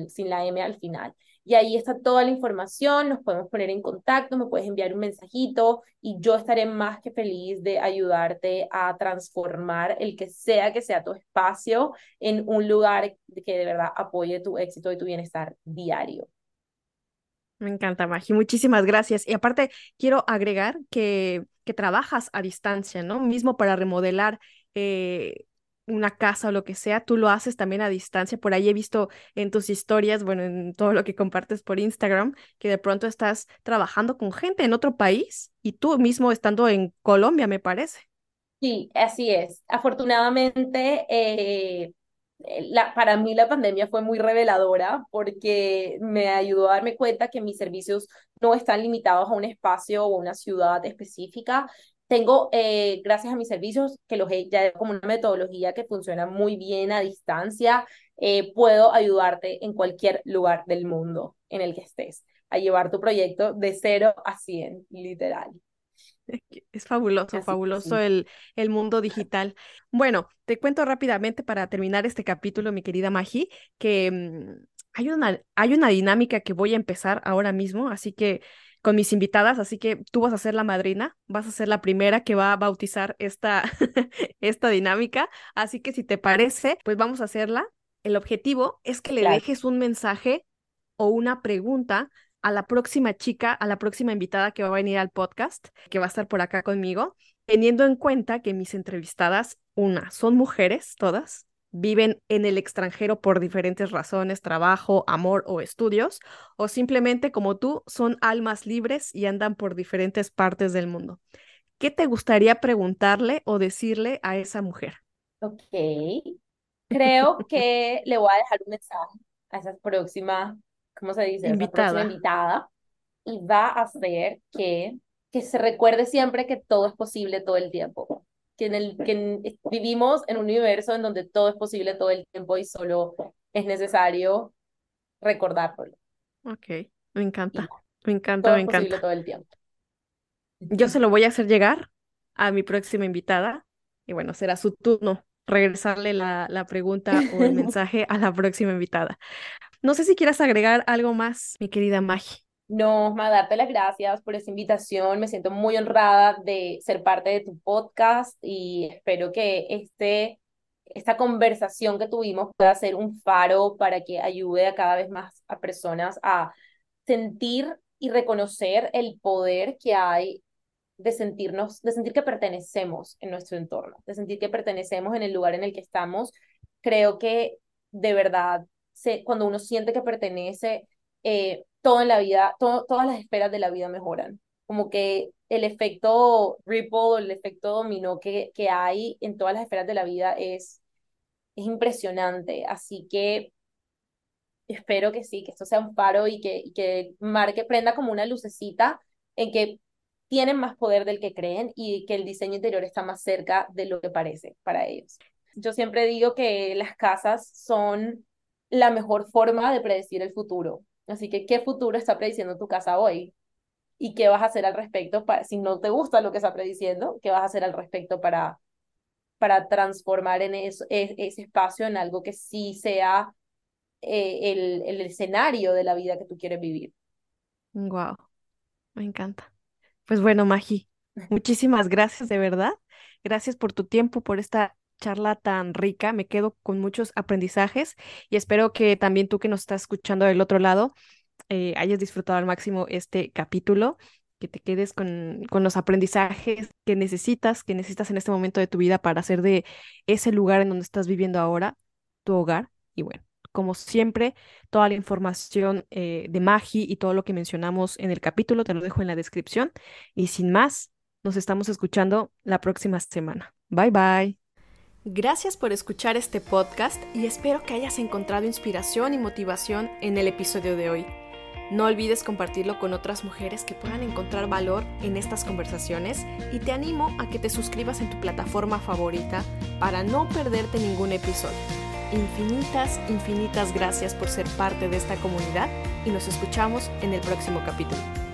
sin la M al final y ahí está toda la información, nos podemos poner en contacto, me puedes enviar un mensajito y yo estaré más que feliz de ayudarte a transformar el que sea que sea tu espacio en un lugar que de verdad apoye tu éxito y tu bienestar diario. Me encanta, Magi. Muchísimas gracias. Y aparte, quiero agregar que, que trabajas a distancia, ¿no? Mismo para remodelar eh, una casa o lo que sea, tú lo haces también a distancia. Por ahí he visto en tus historias, bueno, en todo lo que compartes por Instagram, que de pronto estás trabajando con gente en otro país y tú mismo estando en Colombia, me parece. Sí, así es. Afortunadamente, eh, la, para mí la pandemia fue muy reveladora porque me ayudó a darme cuenta que mis servicios no están limitados a un espacio o una ciudad específica, tengo, eh, gracias a mis servicios, que los he ya como una metodología que funciona muy bien a distancia, eh, puedo ayudarte en cualquier lugar del mundo en el que estés, a llevar tu proyecto de cero a 100, literal. Es fabuloso, fabuloso el, el mundo digital. Bueno, te cuento rápidamente para terminar este capítulo, mi querida Magi, que mm, hay, una, hay una dinámica que voy a empezar ahora mismo, así que con mis invitadas, así que tú vas a ser la madrina, vas a ser la primera que va a bautizar esta, esta dinámica, así que si te parece, pues vamos a hacerla. El objetivo es que le dejes un mensaje o una pregunta a la próxima chica, a la próxima invitada que va a venir al podcast, que va a estar por acá conmigo, teniendo en cuenta que mis entrevistadas, una, son mujeres todas, viven en el extranjero por diferentes razones, trabajo, amor o estudios, o simplemente como tú son almas libres y andan por diferentes partes del mundo. ¿Qué te gustaría preguntarle o decirle a esa mujer? Ok, creo que le voy a dejar un mensaje a esa próxima, ¿cómo se dice? Invitada. Invitada y va a hacer que, que se recuerde siempre que todo es posible todo el tiempo que, en el, que vivimos en un universo en donde todo es posible todo el tiempo y solo es necesario recordarlo. Ok, me encanta, me encanta, todo me es posible encanta. todo el tiempo. Yo se lo voy a hacer llegar a mi próxima invitada y bueno, será su turno regresarle la, la pregunta o el mensaje a la próxima invitada. No sé si quieras agregar algo más, mi querida Magi. No, ma, darte las gracias por esta invitación. Me siento muy honrada de ser parte de tu podcast y espero que este, esta conversación que tuvimos pueda ser un faro para que ayude a cada vez más a personas a sentir y reconocer el poder que hay de sentirnos, de sentir que pertenecemos en nuestro entorno, de sentir que pertenecemos en el lugar en el que estamos. Creo que de verdad, se, cuando uno siente que pertenece, eh, todo en la vida, todo, todas las esferas de la vida mejoran. Como que el efecto ripple, el efecto dominó que, que hay en todas las esferas de la vida es, es impresionante. Así que espero que sí, que esto sea un faro y que, y que marque, prenda como una lucecita en que tienen más poder del que creen y que el diseño interior está más cerca de lo que parece para ellos. Yo siempre digo que las casas son la mejor forma de predecir el futuro. Así que, ¿qué futuro está prediciendo tu casa hoy? ¿Y qué vas a hacer al respecto para, si no te gusta lo que está prediciendo, qué vas a hacer al respecto para, para transformar en eso, e, ese espacio en algo que sí sea eh, el, el escenario de la vida que tú quieres vivir? Wow, me encanta. Pues bueno, Magi, muchísimas gracias de verdad. Gracias por tu tiempo, por esta charla tan rica. Me quedo con muchos aprendizajes y espero que también tú que nos estás escuchando del otro lado eh, hayas disfrutado al máximo este capítulo, que te quedes con, con los aprendizajes que necesitas, que necesitas en este momento de tu vida para hacer de ese lugar en donde estás viviendo ahora tu hogar. Y bueno, como siempre, toda la información eh, de Magi y todo lo que mencionamos en el capítulo te lo dejo en la descripción. Y sin más, nos estamos escuchando la próxima semana. Bye bye. Gracias por escuchar este podcast y espero que hayas encontrado inspiración y motivación en el episodio de hoy. No olvides compartirlo con otras mujeres que puedan encontrar valor en estas conversaciones y te animo a que te suscribas en tu plataforma favorita para no perderte ningún episodio. Infinitas, infinitas gracias por ser parte de esta comunidad y nos escuchamos en el próximo capítulo.